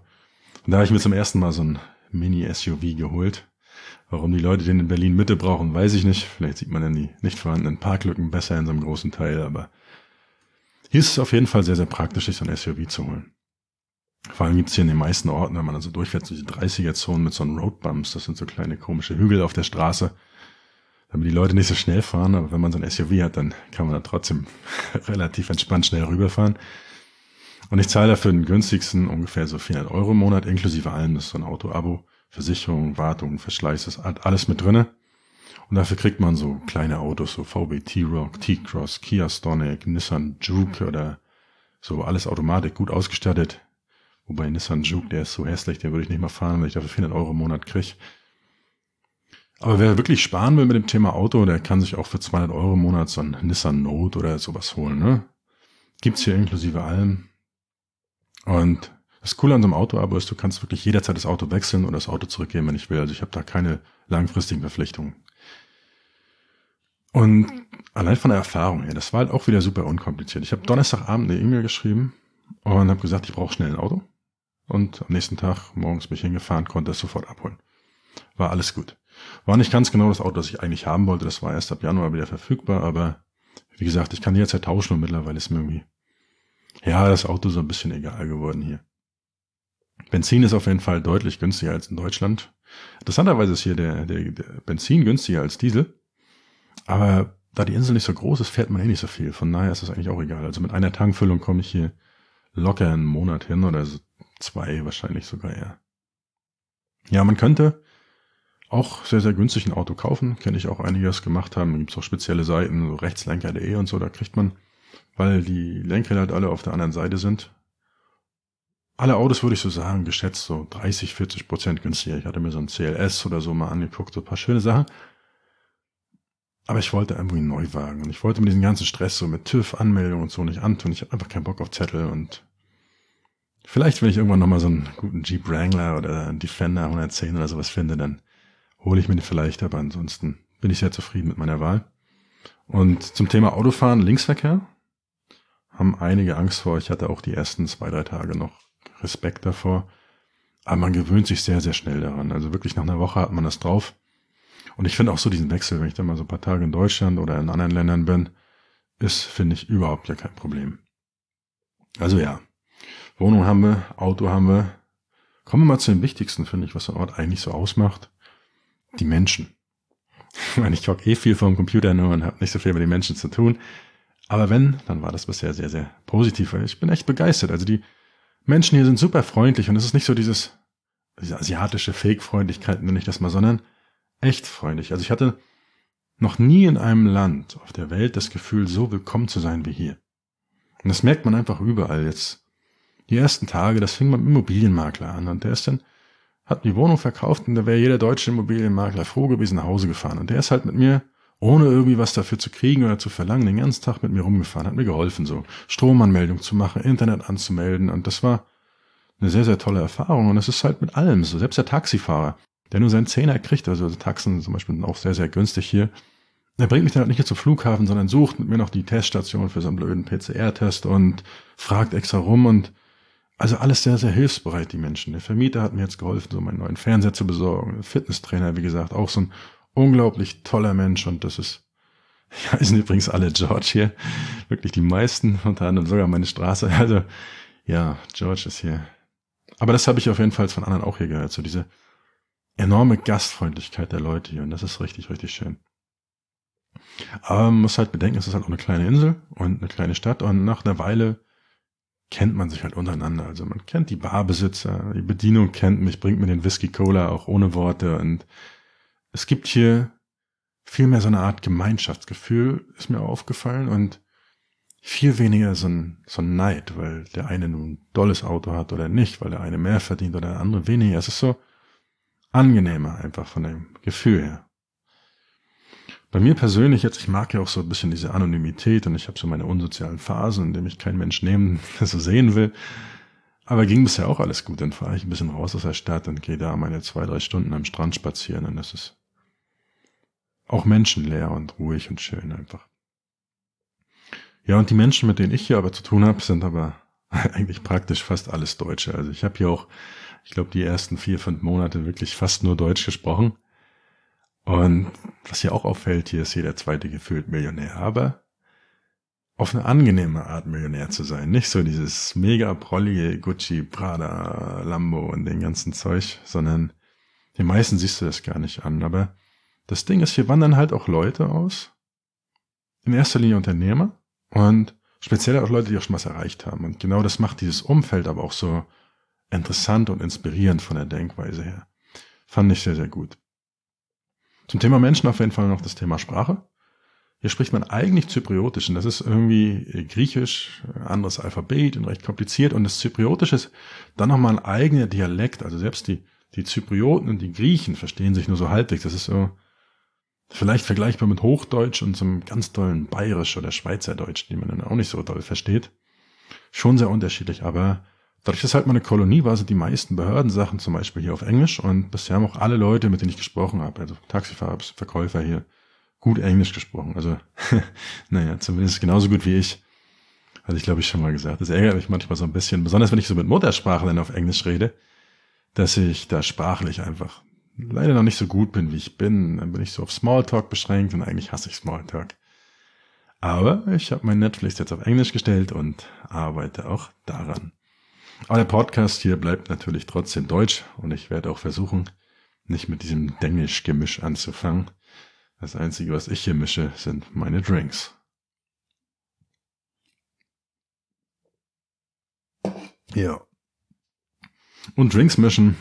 Und da habe ich mir zum ersten Mal so ein Mini-SUV geholt. Warum die Leute den in Berlin Mitte brauchen, weiß ich nicht. Vielleicht sieht man dann die nicht vorhandenen Parklücken besser in so einem großen Teil, aber hier ist es auf jeden Fall sehr, sehr praktisch, sich so ein SUV zu holen. Vor allem gibt's hier in den meisten Orten, wenn man also durchfährt, so diese 30er-Zonen mit so einen Roadbumps. Das sind so kleine komische Hügel auf der Straße, damit die Leute nicht so schnell fahren. Aber wenn man so ein SUV hat, dann kann man da trotzdem *laughs* relativ entspannt schnell rüberfahren. Und ich zahle dafür den günstigsten ungefähr so 400 Euro im Monat, inklusive allem. Das ist so ein Auto-Abo, Versicherung, Wartung, Verschleiß, das hat alles mit drinne. Und dafür kriegt man so kleine Autos, so VW T-Rock, T-Cross, Kia Stonic, Nissan Juke oder so alles Automatik, gut ausgestattet. Wobei Nissan Juke, der ist so hässlich, den würde ich nicht mal fahren, weil ich dafür 400 Euro im Monat kriege. Aber wer wirklich sparen will mit dem Thema Auto, der kann sich auch für 200 Euro im Monat so ein Nissan Note oder sowas holen. Ne? Gibt's hier inklusive allem. Und das Coole an so einem Auto-Abo ist, du kannst wirklich jederzeit das Auto wechseln oder das Auto zurückgeben, wenn ich will. Also ich habe da keine langfristigen Verpflichtungen. Und allein von der Erfahrung her, das war halt auch wieder super unkompliziert. Ich habe Donnerstagabend eine E-Mail geschrieben und habe gesagt, ich brauche schnell ein Auto. Und am nächsten Tag morgens bin ich hingefahren, konnte es sofort abholen. War alles gut. War nicht ganz genau das Auto, das ich eigentlich haben wollte. Das war erst ab Januar wieder verfügbar, aber wie gesagt, ich kann jederzeit tauschen und mittlerweile ist mir irgendwie ja, das Auto ist ein bisschen egal geworden hier. Benzin ist auf jeden Fall deutlich günstiger als in Deutschland. Interessanterweise ist hier der, der, der Benzin günstiger als Diesel. Aber da die Insel nicht so groß ist, fährt man eh nicht so viel. Von daher ist das eigentlich auch egal. Also mit einer Tankfüllung komme ich hier locker einen Monat hin oder so zwei wahrscheinlich sogar eher. Ja, man könnte auch sehr, sehr günstig ein Auto kaufen. Kenne ich auch einiges gemacht haben. Da gibt es auch spezielle Seiten, so rechtslenker.de und so. Da kriegt man weil die Lenkräder halt alle auf der anderen Seite sind. Alle Autos würde ich so sagen, geschätzt so 30, 40 Prozent günstiger. Ich hatte mir so ein CLS oder so mal angeguckt, so ein paar schöne Sachen. Aber ich wollte irgendwie einen Neuwagen und ich wollte mir diesen ganzen Stress so mit TÜV, Anmeldung und so nicht antun. Ich habe einfach keinen Bock auf Zettel und vielleicht, wenn ich irgendwann nochmal so einen guten Jeep Wrangler oder einen Defender 110 oder sowas finde, dann hole ich mir den vielleicht, aber ansonsten bin ich sehr zufrieden mit meiner Wahl. Und zum Thema Autofahren, Linksverkehr, haben einige Angst vor. Ich hatte auch die ersten zwei, drei Tage noch Respekt davor. Aber man gewöhnt sich sehr, sehr schnell daran. Also wirklich nach einer Woche hat man das drauf. Und ich finde auch so diesen Wechsel, wenn ich dann mal so ein paar Tage in Deutschland oder in anderen Ländern bin, ist, finde ich, überhaupt ja kein Problem. Also ja, Wohnung haben wir, Auto haben wir. Kommen wir mal zu dem Wichtigsten, finde ich, was ein Ort eigentlich so ausmacht. Die Menschen. *laughs* Ich meine, ich hocke eh viel vor dem Computer nur und habe nicht so viel mit den Menschen zu tun. Aber wenn, dann war das bisher sehr, sehr positiv, ich bin echt begeistert. Also die Menschen hier sind super freundlich und es ist nicht so dieses, diese asiatische Fake-Freundlichkeit, nenne ich das mal, sondern echt freundlich. Also ich hatte noch nie in einem Land auf der Welt das Gefühl, so willkommen zu sein wie hier. Und das merkt man einfach überall jetzt. Die ersten Tage, das fing beim Immobilienmakler an und der ist dann, hat die Wohnung verkauft und da wäre jeder deutsche Immobilienmakler froh gewesen, nach Hause gefahren. Und der ist halt mit mir ohne irgendwie was dafür zu kriegen oder zu verlangen, den ganzen Tag mit mir rumgefahren, hat mir geholfen, so Stromanmeldung zu machen, Internet anzumelden und das war eine sehr, sehr tolle Erfahrung und es ist halt mit allem so, selbst der Taxifahrer, der nur seinen Zehner kriegt, also Taxen zum Beispiel sind auch sehr, sehr günstig hier, der bringt mich dann halt nicht nur zum Flughafen, sondern sucht mit mir noch die Teststation für so einen blöden PCR-Test und fragt extra rum und also alles sehr, sehr hilfsbereit, die Menschen. Der Vermieter hat mir jetzt geholfen, so meinen neuen Fernseher zu besorgen. Fitnesstrainer, wie gesagt, auch so ein unglaublich toller Mensch und das ist, *laughs* ja, sind übrigens alle George hier. Wirklich die meisten, unter anderem sogar meine Straße. *laughs* Also, ja, George ist hier. Aber das habe ich auf jeden Fall von anderen auch hier gehört. So diese enorme Gastfreundlichkeit der Leute hier. Und das ist richtig, richtig schön. Aber man muss halt bedenken, es ist halt auch eine kleine Insel und eine kleine Stadt. Und nach einer Weile kennt man sich halt untereinander. Also man kennt die Barbesitzer, die Bedienung kennt mich, bringt mir den Whisky Cola auch ohne Worte und es gibt hier viel mehr so eine Art Gemeinschaftsgefühl, ist mir aufgefallen und viel weniger so ein, so ein Neid, weil der eine nun ein dolles Auto hat oder nicht, weil der eine mehr verdient oder der andere weniger. Es ist so angenehmer einfach von dem Gefühl her. Bei mir persönlich jetzt, ich mag ja auch so ein bisschen diese Anonymität und ich habe so meine unsozialen Phasen, in denen ich keinen Mensch nehmen, *laughs* so sehen will. Aber ging bisher auch alles gut. Dann fahre ich ein bisschen raus aus der Stadt und gehe da meine zwei, drei Stunden am Strand spazieren und das ist auch menschenleer und ruhig und schön einfach. Ja, und die Menschen, mit denen ich hier aber zu tun habe, sind aber *laughs* eigentlich praktisch fast alles Deutsche. Also ich habe hier auch, ich glaube, die ersten vier, fünf Monate wirklich fast nur Deutsch gesprochen. Und was hier auch auffällt, hier ist jeder zweite gefühlt Millionär, aber auf eine angenehme Art Millionär zu sein. Nicht so dieses mega prollige Gucci, Prada, Lambo und den ganzen Zeug, sondern den meisten siehst du das gar nicht an. Aber das Ding ist, hier wandern halt auch Leute aus. In erster Linie Unternehmer und speziell auch Leute, die auch schon was erreicht haben. Und genau das macht dieses Umfeld aber auch so interessant und inspirierend von der Denkweise her. Fand ich sehr, sehr gut. Zum Thema Menschen auf jeden Fall noch das Thema Sprache. Hier spricht man eigentlich Zypriotisch und das ist irgendwie griechisch, anderes Alphabet und recht kompliziert und das Zypriotische ist dann nochmal ein eigener Dialekt. Also selbst die, die Zyprioten und die Griechen verstehen sich nur so halbwegs. Das ist so vielleicht vergleichbar mit Hochdeutsch und so einem ganz tollen Bayerisch oder Schweizerdeutsch, die man dann auch nicht so toll versteht. Schon sehr unterschiedlich, aber dadurch, dass halt mal eine Kolonie war, sind die meisten Behördensachen zum Beispiel hier auf Englisch und bisher haben auch alle Leute, mit denen ich gesprochen habe, also Taxifahrer, Verkäufer hier, gut Englisch gesprochen. Also, *laughs* naja, zumindest genauso gut wie ich. Hatte ich, glaube ich, schon mal gesagt. Das ärgert mich manchmal so ein bisschen, besonders wenn ich so mit Muttersprachlern auf Englisch rede, dass ich da sprachlich einfach leider noch nicht so gut bin, wie ich bin. Dann bin ich so auf Smalltalk beschränkt und eigentlich hasse ich Smalltalk. Aber ich habe mein Netflix jetzt auf Englisch gestellt und arbeite auch daran. Aber der Podcast hier bleibt natürlich trotzdem deutsch und ich werde auch versuchen, nicht mit diesem Denglisch-Gemisch anzufangen. Das Einzige, was ich hier mische, sind meine Drinks. Ja. Und Drinks mischen.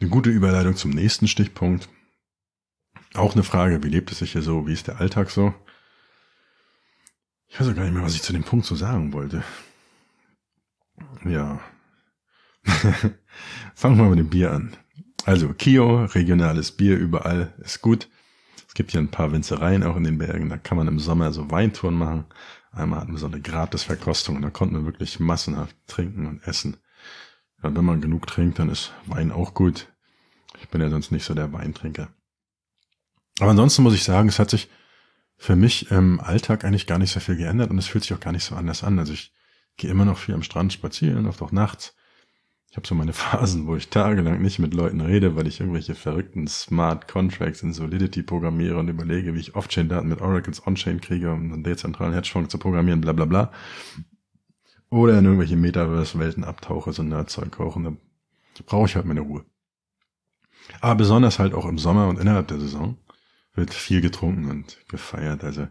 Eine gute Überleitung zum nächsten Stichpunkt. Auch eine Frage, wie lebt es sich hier so? Wie ist der Alltag so? Ich weiß auch gar nicht mehr, was ich zu dem Punkt so sagen wollte. Ja. *laughs* Fangen wir mal mit dem Bier an. Also Kio, regionales Bier überall ist gut. Es gibt hier ein paar Winzereien auch in den Bergen, da kann man im Sommer so Weintouren machen. Einmal hatten wir so eine Gratisverkostung und da konnten wir wirklich massenhaft trinken und essen. Ja, wenn man genug trinkt, dann ist Wein auch gut. Ich bin ja sonst nicht so der Weintrinker. Aber ansonsten muss ich sagen, es hat sich für mich im Alltag eigentlich gar nicht so viel geändert und es fühlt sich auch gar nicht so anders an. Also ich gehe immer noch viel am Strand spazieren, oft auch nachts. Ich habe so meine *laughs* Phasen, wo ich tagelang nicht mit Leuten rede, weil ich irgendwelche verrückten Smart Contracts in Solidity programmiere und überlege, wie ich Off-Chain-Daten mit Oracles On-Chain kriege, um einen dezentralen Hedgefonds zu programmieren, bla bla bla. Oder in irgendwelche Metaverse-Welten abtauche, so Nerdzeug kochen. Da brauche ich halt meine Ruhe. Aber besonders halt auch im Sommer und innerhalb der Saison wird viel getrunken und gefeiert. Also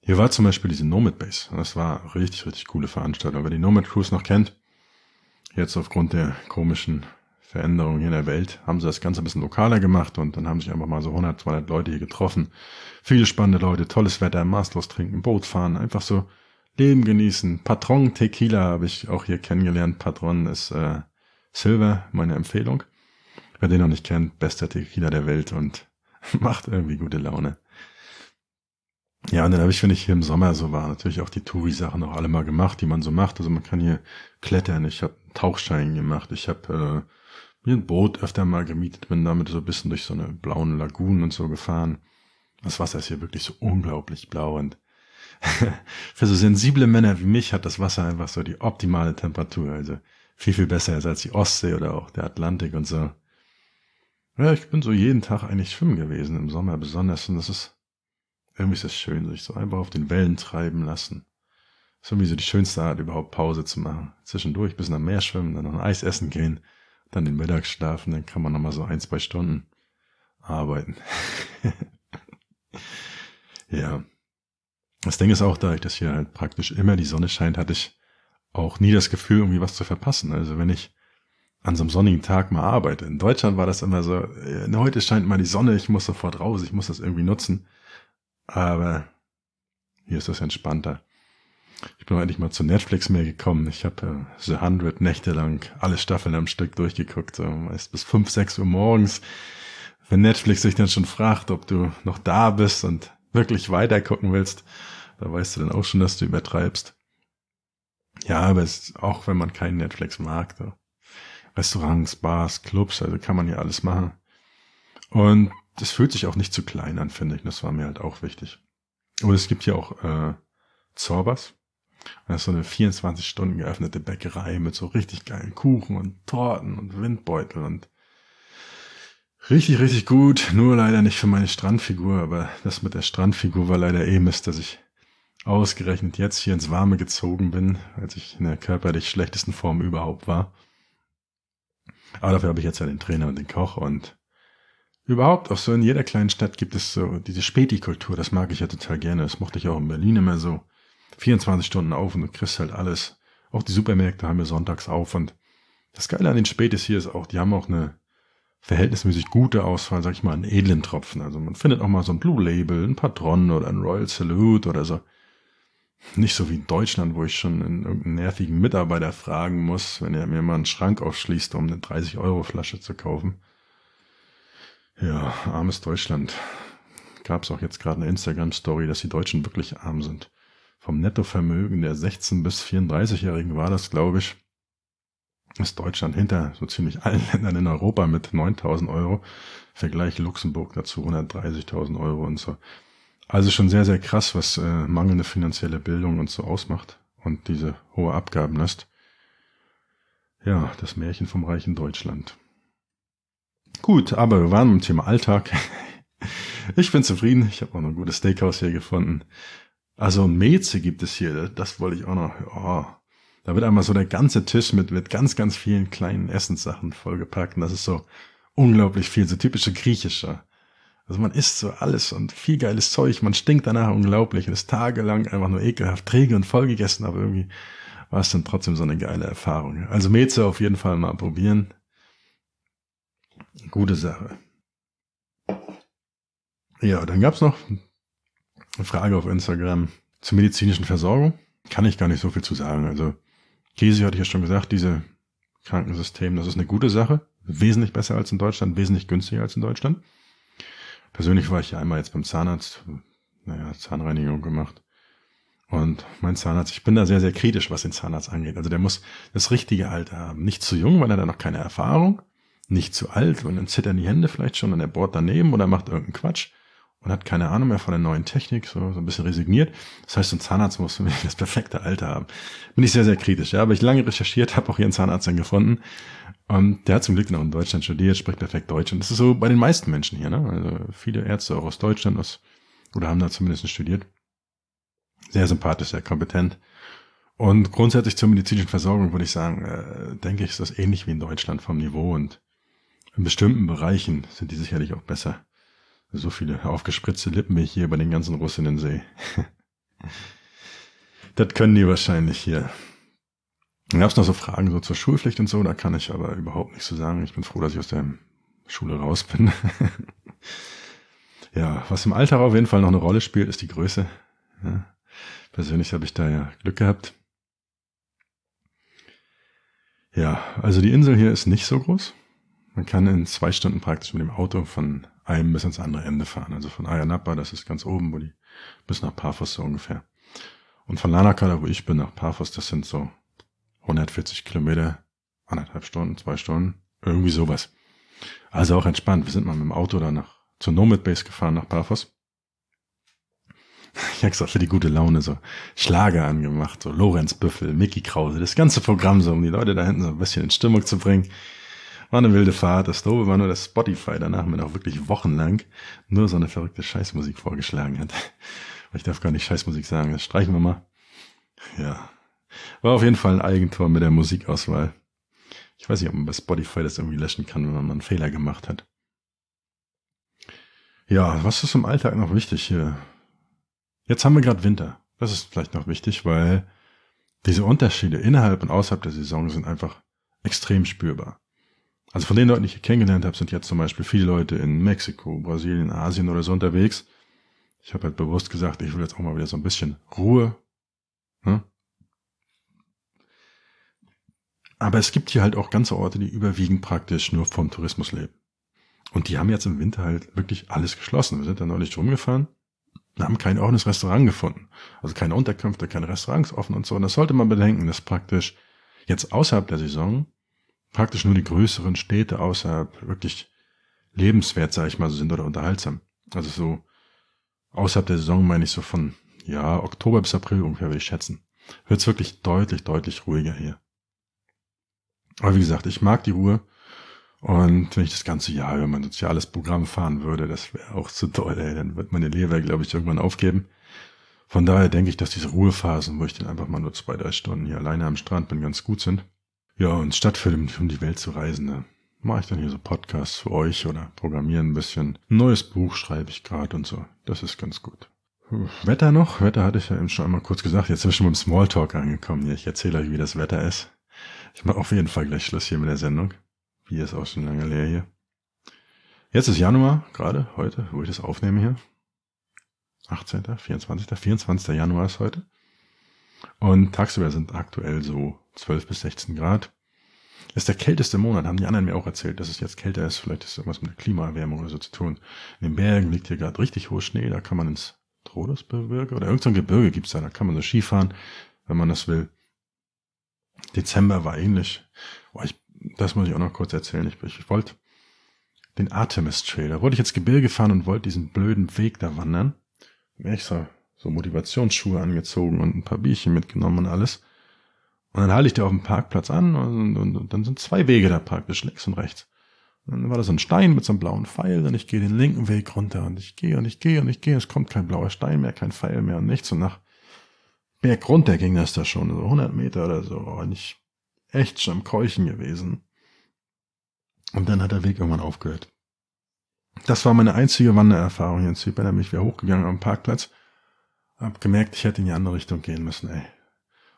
hier war zum Beispiel diese Nomad Base. Das war richtig, richtig coole Veranstaltung. Wer die Nomad Cruise noch kennt, Jetzt aufgrund der komischen Veränderungen hier in der Welt haben sie das Ganze ein bisschen lokaler gemacht und dann haben sich einfach mal so 100, 200 Leute hier getroffen. Viele spannende Leute, tolles Wetter, maßlos trinken, Boot fahren, einfach so Leben genießen. Patron Tequila habe ich auch hier kennengelernt. Patron ist äh, Silver, meine Empfehlung. Wer den noch nicht kennt, bester Tequila der Welt und *laughs* macht irgendwie gute Laune. Ja, und dann habe ich, wenn ich hier im Sommer so war, natürlich auch die Touri-Sachen auch alle mal gemacht, die man so macht. Also man kann hier klettern, ich habe Tauchschein gemacht, ich habe äh, mir ein Boot öfter mal gemietet, bin damit so ein bisschen durch so eine blauen Lagunen und so gefahren. Das Wasser ist hier wirklich so unglaublich blau und *laughs* für so sensible Männer wie mich hat das Wasser einfach so die optimale Temperatur, also viel, viel besser als die Ostsee oder auch der Atlantik und so. Ja, ich bin so jeden Tag eigentlich schwimmen gewesen, im Sommer besonders und das ist irgendwie ist es schön, sich so einfach auf den Wellen treiben lassen. So wie so die schönste Art, überhaupt Pause zu machen. Zwischendurch bis am Meer schwimmen, dann noch ein Eis essen gehen, dann den Mittag schlafen, dann kann man nochmal so ein, zwei Stunden arbeiten. *laughs* ja. Das Ding ist auch, da ich das hier halt praktisch immer die Sonne scheint, hatte ich auch nie das Gefühl, irgendwie was zu verpassen. Also wenn ich an so einem sonnigen Tag mal arbeite. In Deutschland war das immer so, äh, heute scheint mal die Sonne, ich muss sofort raus, ich muss das irgendwie nutzen. Aber hier ist das entspannter. Ich bin endlich mal zu Netflix mehr gekommen. Ich habe äh, The Hundred Nächte lang alle Staffeln am Stück durchgeguckt, so meist bis fünf, sechs Uhr morgens. Wenn Netflix sich dann schon fragt, ob du noch da bist und wirklich weiter gucken willst, da weißt du dann auch schon, dass du übertreibst. Ja, aber es, auch wenn man keinen Netflix mag, so. Restaurants, Bars, Clubs, also kann man ja alles machen. Und das fühlt sich auch nicht zu klein an, finde ich. Das war mir halt auch wichtig. Und es gibt hier auch äh, Zorbas. Das ist so eine 24 Stunden geöffnete Bäckerei mit so richtig geilen Kuchen und Torten und Windbeutel und richtig, richtig gut. Nur leider nicht für meine Strandfigur, aber das mit der Strandfigur war leider eh Mist, dass ich ausgerechnet jetzt hier ins Warme gezogen bin, als ich in der körperlich schlechtesten Form überhaupt war. Aber dafür habe ich jetzt ja den Trainer und den Koch und überhaupt auch so in jeder kleinen Stadt gibt es so diese Späti-Kultur, das mag ich ja total gerne. Das mochte ich auch in Berlin immer so. 24 Stunden auf und du kriegst halt alles. Auch die Supermärkte haben ja sonntags auf und das Geile an den Spätis hier ist auch, die haben auch eine verhältnismäßig gute Auswahl, sag ich mal, an edlen Tropfen. Also man findet auch mal so ein Blue Label, ein Patron oder ein Royal Salute oder so. Nicht so wie in Deutschland, wo ich schon einen irgendeinen nervigen Mitarbeiter fragen muss, wenn er mir mal einen Schrank aufschließt, um eine 30-Euro-Flasche zu kaufen. Ja, armes Deutschland. Gab es auch jetzt gerade eine Instagram-Story, dass die Deutschen wirklich arm sind. Vom Nettovermögen der 16- bis 34-Jährigen war das, glaube ich, ist Deutschland hinter so ziemlich allen *laughs* Ländern in Europa mit 9000 Euro. Vergleich Luxemburg dazu 130.000 Euro und so. Also schon sehr, sehr krass, was äh, mangelnde finanzielle Bildung uns so ausmacht und diese hohe Abgabenlast. Ja, das Märchen vom reichen Deutschland. Gut, aber wir waren im Thema Alltag. *laughs* Ich bin zufrieden. Ich habe auch noch ein gutes Steakhouse hier gefunden. Also Meze gibt es hier. Das wollte ich auch noch. Oh, da wird einmal so der ganze Tisch mit, mit ganz, ganz vielen kleinen Essenssachen vollgepackt. Und das ist so unglaublich viel, so typische griechische. Also man isst so alles und viel geiles Zeug, man stinkt danach unglaublich und ist tagelang einfach nur ekelhaft träge und voll gegessen, aber irgendwie war es dann trotzdem so eine geile Erfahrung. Also Meze auf jeden Fall mal probieren. Gute Sache. Ja, dann gab's noch eine Frage auf Instagram zur medizinischen Versorgung. Kann ich gar nicht so viel zu sagen. Also Käse hatte ich ja schon gesagt, diese Krankensystem, das ist eine gute Sache. Wesentlich besser als in Deutschland, wesentlich günstiger als in Deutschland. Persönlich war ich ja einmal jetzt beim Zahnarzt, naja, Zahnreinigung gemacht. Und mein Zahnarzt, ich bin da sehr, sehr kritisch, was den Zahnarzt angeht. Also der muss das richtige Alter haben. Nicht zu jung, weil er da noch keine Erfahrung. Nicht zu alt, und dann zittern die Hände vielleicht schon und er bohrt daneben oder macht irgendeinen Quatsch und hat keine Ahnung mehr von der neuen Technik, so, so ein bisschen resigniert. Das heißt, ein Zahnarzt muss *laughs* das perfekte Alter haben. Bin ich sehr, sehr kritisch. Ja, aber ich lange recherchiert, *laughs* habe auch hier einen Zahnarzt dann gefunden. Und der hat zum Glück noch in Deutschland studiert, spricht perfekt Deutsch. Und das ist so bei den meisten Menschen hier, ne? Also viele Ärzte auch aus Deutschland aus, oder haben da zumindest studiert. Sehr sympathisch, sehr kompetent. Und grundsätzlich zur medizinischen Versorgung würde ich sagen, äh, denke ich, ist das ähnlich wie in Deutschland vom Niveau und in bestimmten Bereichen sind die sicherlich auch besser. So viele aufgespritzte Lippen, wie ich hier bei den ganzen Russinnen sehe. *laughs* das können die wahrscheinlich hier. Dann gab es noch so Fragen so zur Schulpflicht und so, da kann ich aber überhaupt nichts zu sagen. Ich bin froh, dass ich aus der Schule raus bin. *laughs* ja, was im Alltag auf jeden Fall noch eine Rolle spielt, ist die Größe. Ja, persönlich habe ich da ja Glück gehabt. Ja, also die Insel hier ist nicht so groß. Man kann in zwei Stunden praktisch mit dem Auto von einem bis ans andere Ende fahren. Also von Ayanapa, das ist ganz oben, wo die, bis nach Paphos so ungefähr. Und von Lanaka, da wo ich bin, nach Paphos, das sind so 140 Kilometer, anderthalb Stunden, zwei Stunden, irgendwie sowas. Also auch entspannt. Wir sind mal mit dem Auto da nach, zur Nomad Base gefahren, nach Paphos. Ich extra für die gute Laune so Schlager angemacht, so Lorenz Büffel, Mickey Krause, das ganze Programm so, um die Leute da hinten so ein bisschen in Stimmung zu bringen. War eine wilde Fahrt. Das Dobe war nur das Spotify danach mir auch wirklich wochenlang nur so eine verrückte Scheißmusik vorgeschlagen hat. *laughs* Ich darf gar nicht Scheißmusik sagen, das streichen wir mal. Ja. War auf jeden Fall ein Eigentor mit der Musikauswahl. Ich weiß nicht, ob man bei Spotify das irgendwie löschen kann, wenn man mal einen Fehler gemacht hat. Ja, was ist im Alltag noch wichtig hier? Jetzt haben wir gerade Winter. Das ist vielleicht noch wichtig, weil diese Unterschiede innerhalb und außerhalb der Saison sind einfach extrem spürbar. Also von den Leuten, die ich kennengelernt habe, sind jetzt zum Beispiel viele Leute in Mexiko, Brasilien, Asien oder so unterwegs. Ich habe halt bewusst gesagt, ich will jetzt auch mal wieder so ein bisschen Ruhe. Ne? Aber es gibt hier halt auch ganze Orte, die überwiegend praktisch nur vom Tourismus leben. Und die haben jetzt im Winter halt wirklich alles geschlossen. Wir sind da neulich rumgefahren Wir haben kein offenes Restaurant gefunden. Also keine Unterkünfte, keine Restaurants offen und so. Und das sollte man bedenken, dass praktisch jetzt außerhalb der Saison praktisch nur die größeren Städte außerhalb wirklich lebenswert, sage ich mal, sind oder unterhaltsam. Also so außerhalb der Saison meine ich so von ja Oktober bis April ungefähr würde ich schätzen. Wird's wirklich deutlich, deutlich ruhiger hier. Aber wie gesagt, ich mag die Ruhe. Und wenn ich das ganze Jahr über mein soziales Programm fahren würde, das wäre auch zu toll, ey. Dann wird meine Leber, glaube ich, irgendwann aufgeben. Von daher denke ich, dass diese Ruhephasen, wo ich dann einfach mal nur zwei, drei Stunden hier alleine am Strand bin, ganz gut sind. Ja, und statt für um die Welt zu reisen, da mache ich dann hier so Podcasts für euch oder programmieren ein bisschen. Ein neues Buch schreibe ich gerade und so. Das ist ganz gut. Wetter noch? Wetter hatte ich ja eben schon einmal kurz gesagt. Jetzt sind wir schon beim Smalltalk angekommen. Ich erzähle euch, wie das Wetter ist. Ich mache auf jeden Fall gleich Schluss hier mit der Sendung. Wie ist auch schon lange leer hier. Jetzt ist Januar, gerade heute, wo ich das aufnehme hier. 18., 24., 24. Januar ist heute. Und tagsüber sind aktuell so 12 bis 16 Grad. Das ist der kälteste Monat, haben die anderen mir auch erzählt, dass es jetzt kälter ist. Vielleicht ist irgendwas mit der Klimaerwärmung oder so zu tun. In den Bergen liegt hier gerade richtig hoher Schnee, da kann man ins Todesgebirge oder irgendein Gebirge gibt's da, da kann man so Skifahren, wenn man das will. Dezember war ähnlich. Boah, ich das muss ich auch noch kurz erzählen. Ich, ich wollte den Artemis Trail, da wollte ich jetzt Gebirge fahren und wollte diesen blöden Weg da wandern. Extra so Motivationsschuhe angezogen und ein paar Bierchen mitgenommen und alles. Und dann halte ich da auf dem Parkplatz an und, und, und dann sind zwei Wege da praktisch, links und rechts. Und dann war da so ein Stein mit so einem blauen Pfeil und ich gehe den linken Weg runter und ich gehe und ich gehe und ich gehe. Es kommt kein blauer Stein mehr, kein Pfeil mehr und nichts. Und nach Berg runter ging das da schon, so 100 Meter oder so. Und ich echt schon am Keuchen gewesen. Und dann hat der Weg irgendwann aufgehört. Das war meine einzige Wandererfahrung in Zypern. Da bin ich wieder hochgegangen am Parkplatz. Hab gemerkt, ich hätte in die andere Richtung gehen müssen, ey.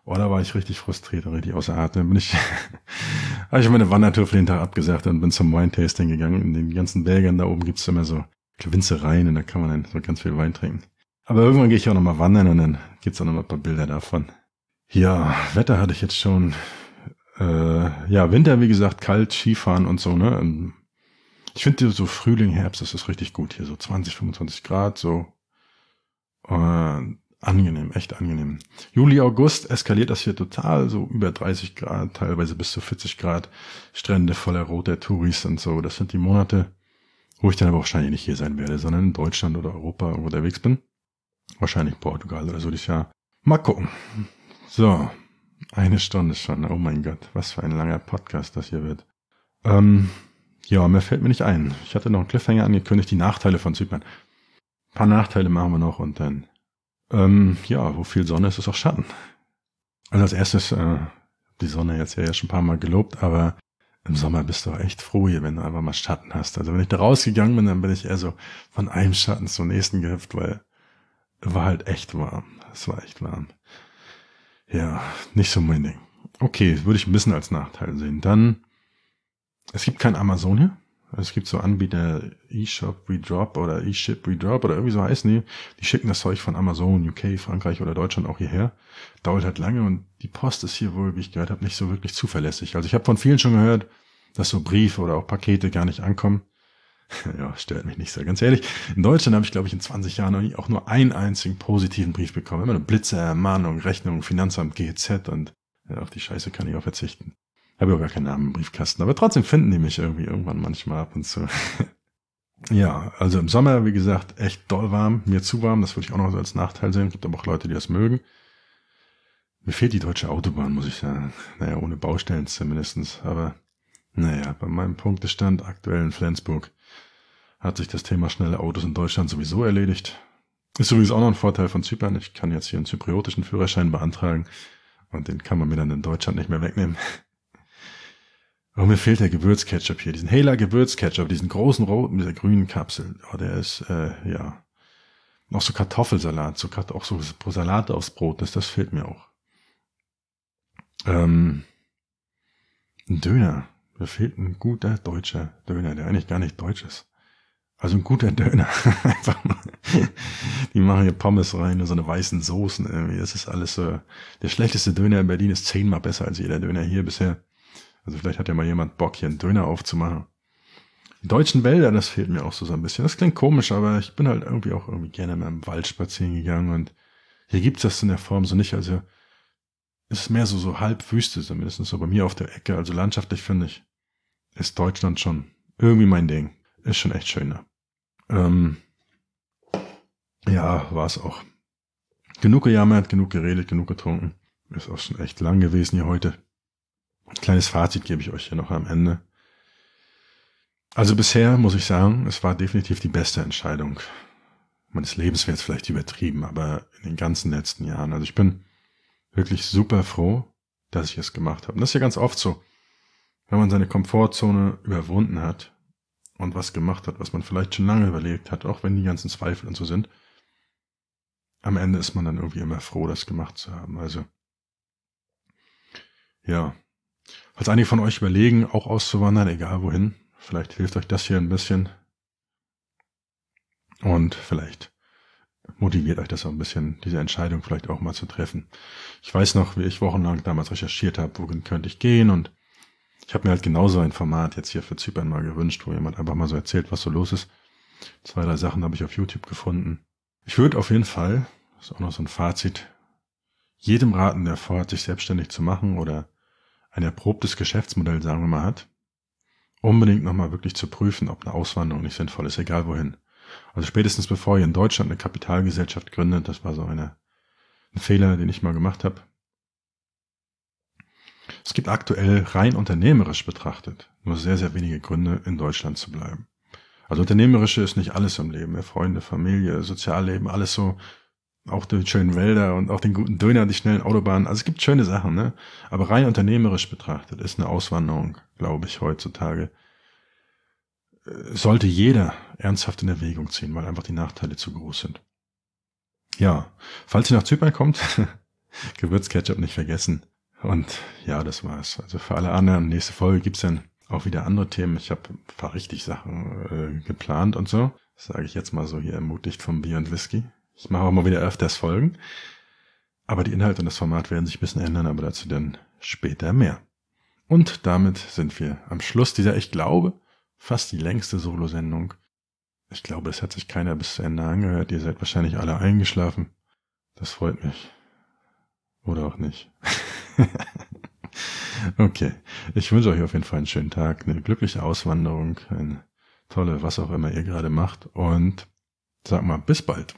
Oh, da war ich richtig frustriert und richtig außer Atem. Bin ich, *laughs* habe ich meine Wandertour für den Tag abgesagt und bin zum Wine-Tasting gegangen. In den ganzen Wäldern da oben gibt's immer so Winzereien und da kann man dann so ganz viel Wein trinken. Aber irgendwann gehe ich auch nochmal wandern und dann gibt's auch noch mal ein paar Bilder davon. Ja, Wetter hatte ich jetzt schon äh, ja, Winter, wie gesagt, kalt, Skifahren und so, ne? Ähm, ich finde so Frühling, Herbst, das ist richtig gut hier, so 20, 25 Grad, so äh, angenehm, echt angenehm. Juli, August eskaliert das hier total, so über 30 Grad, teilweise bis zu 40 Grad, Strände voller roter Touris und so. Das sind die Monate, wo ich dann aber wahrscheinlich nicht hier sein werde, sondern in Deutschland oder Europa unterwegs bin. Wahrscheinlich Portugal oder so dieses Jahr. Mal gucken. So, eine Stunde schon. Oh mein Gott, was für ein langer Podcast das hier wird. Ähm, ja, mir fällt mir nicht ein. Ich hatte noch einen Cliffhanger angekündigt, die Nachteile von Zypern. Ein paar Nachteile machen wir noch und dann, ähm, ja, wo viel Sonne ist, ist auch Schatten. Also als erstes, äh, die Sonne jetzt ja, ja schon ein paar Mal gelobt, aber im Sommer bist du auch echt froh hier, wenn du einfach mal Schatten hast. Also wenn ich da rausgegangen bin, dann bin ich eher so von einem Schatten zum nächsten gehüpft, weil war halt echt warm. Es war echt warm. Ja, nicht so mein Ding. Okay, würde ich ein bisschen als Nachteil sehen. Dann, es gibt kein Amazon hier. Es gibt so Anbieter eShop Redrop oder eShip Redrop oder irgendwie so heißen die. Die schicken das Zeug von Amazon, UK, Frankreich oder Deutschland auch hierher. Dauert halt lange und die Post ist hier wohl, wie ich gehört habe, nicht so wirklich zuverlässig. Also ich habe von vielen schon gehört, dass so Briefe oder auch Pakete gar nicht ankommen. *laughs* ja, stört mich nicht so. Ganz ehrlich, in Deutschland habe ich, glaube ich, in 20 Jahren noch nie, auch nur einen einzigen positiven Brief bekommen. Immer eine Blitze, Ermahnung, Rechnung, Finanzamt, GZ und ja, auf die Scheiße kann ich auch verzichten. Habe auch gar keinen Namen im Briefkasten, aber trotzdem finden die mich irgendwie irgendwann manchmal ab und zu. *laughs* ja, also im Sommer, wie gesagt, echt doll warm, mir zu warm, das würde ich auch noch als Nachteil sehen. Gibt aber auch Leute, die das mögen. Mir fehlt die deutsche Autobahn, muss ich sagen. Naja, ohne Baustellen zumindestens. Aber naja, bei meinem Punktestand aktuell in Flensburg hat sich das Thema schnelle Autos in Deutschland sowieso erledigt. Ist übrigens auch noch ein Vorteil von Zypern. Ich kann jetzt hier einen zypriotischen Führerschein beantragen und den kann man mir dann in Deutschland nicht mehr wegnehmen. Aber mir fehlt der Gewürzketchup hier, diesen Hela Gewürzketchup, diesen großen roten mit der grünen Kapsel. Oh, der ist, äh, ja. Noch so Kartoffelsalat, so auch so Salat aufs Brot, das, das fehlt mir auch. Ähm, ein Döner. Mir fehlt ein guter deutscher Döner, der eigentlich gar nicht deutsch ist. Also ein guter Döner. *laughs* Einfach mal. Die machen hier Pommes rein, so eine weißen Soßen irgendwie. Das ist alles so. Der schlechteste Döner in Berlin ist zehnmal besser als jeder Döner hier bisher. Also vielleicht hat ja mal jemand Bock, hier einen Döner aufzumachen. Die deutschen Wälder, das fehlt mir auch so, so ein bisschen. Das klingt komisch, aber ich bin halt irgendwie auch irgendwie gerne mal im Wald spazieren gegangen und hier gibt's das in der Form so nicht. Also es ist mehr so, so halb Wüste, zumindest so bei mir auf der Ecke. Also landschaftlich finde ich, ist Deutschland schon irgendwie mein Ding. Ist schon echt schöner. Ähm, ja, war es auch. Genug gejammert, genug geredet, genug getrunken. Ist auch schon echt lang gewesen hier heute. Ein kleines Fazit gebe ich euch hier noch am Ende. Also bisher muss ich sagen, es war definitiv die beste Entscheidung meines Lebens wäre jetzt vielleicht übertrieben, aber in den ganzen letzten Jahren. Also ich bin wirklich super froh, dass ich es gemacht habe. Und das ist ja ganz oft so, wenn man seine Komfortzone überwunden hat und was gemacht hat, was man vielleicht schon lange überlegt hat, auch wenn die ganzen Zweifel und so sind. Am Ende ist man dann irgendwie immer froh, das gemacht zu haben. Also, ja. Falls einige von euch überlegen, auch auszuwandern, egal wohin, Vielleicht hilft euch das hier ein bisschen. Und vielleicht motiviert euch das auch ein bisschen, diese Entscheidung vielleicht auch mal zu treffen. Ich weiß noch, wie ich wochenlang damals recherchiert habe, wohin könnte ich gehen und ich habe mir halt genauso ein Format jetzt hier für Zypern mal gewünscht, wo jemand einfach mal so erzählt, was so los ist. Zwei, drei Sachen habe ich auf YouTube gefunden. Ich würde auf jeden Fall, das ist auch noch so ein Fazit, jedem raten, der vorhat, sich selbstständig zu machen oder ein erprobtes Geschäftsmodell, sagen wir mal, hat, unbedingt nochmal wirklich zu prüfen, ob eine Auswanderung nicht sinnvoll ist, egal wohin. Also spätestens bevor ihr in Deutschland eine Kapitalgesellschaft gründet, das war so eine, ein Fehler, den ich mal gemacht habe. Es gibt aktuell rein unternehmerisch betrachtet nur sehr, sehr wenige Gründe, in Deutschland zu bleiben. Also unternehmerische ist nicht alles im Leben. Freunde, Familie, Sozialleben, alles so. Auch die schönen Wälder und auch den guten Döner, die schnellen Autobahnen. Also es gibt schöne Sachen, ne? Aber rein unternehmerisch betrachtet ist eine Auswanderung glaube ich, heutzutage, äh, sollte jeder ernsthaft in Erwägung ziehen, weil einfach die Nachteile zu groß sind. Ja, falls ihr nach Zypern kommt, *laughs* Gewürzketchup nicht vergessen. Und ja, das war's. Also für alle anderen, nächste Folge gibt's dann auch wieder andere Themen. Ich habe ein paar richtig Sachen äh, geplant und so. Das sage ich jetzt mal so hier ermutigt vom Bier und Whisky. Ich mache auch mal wieder öfters Folgen. Aber die Inhalte und das Format werden sich ein bisschen ändern, aber dazu dann später mehr. Und damit sind wir am Schluss dieser, ich glaube, fast die längste Solo-Sendung. Ich glaube, es hat sich keiner bis zu Ende angehört. Ihr seid wahrscheinlich alle eingeschlafen. Das freut mich. Oder auch nicht. *laughs* okay. Ich wünsche euch auf jeden Fall einen schönen Tag, eine glückliche Auswanderung, eine tolle, was auch immer ihr gerade macht. Und sag mal, bis bald.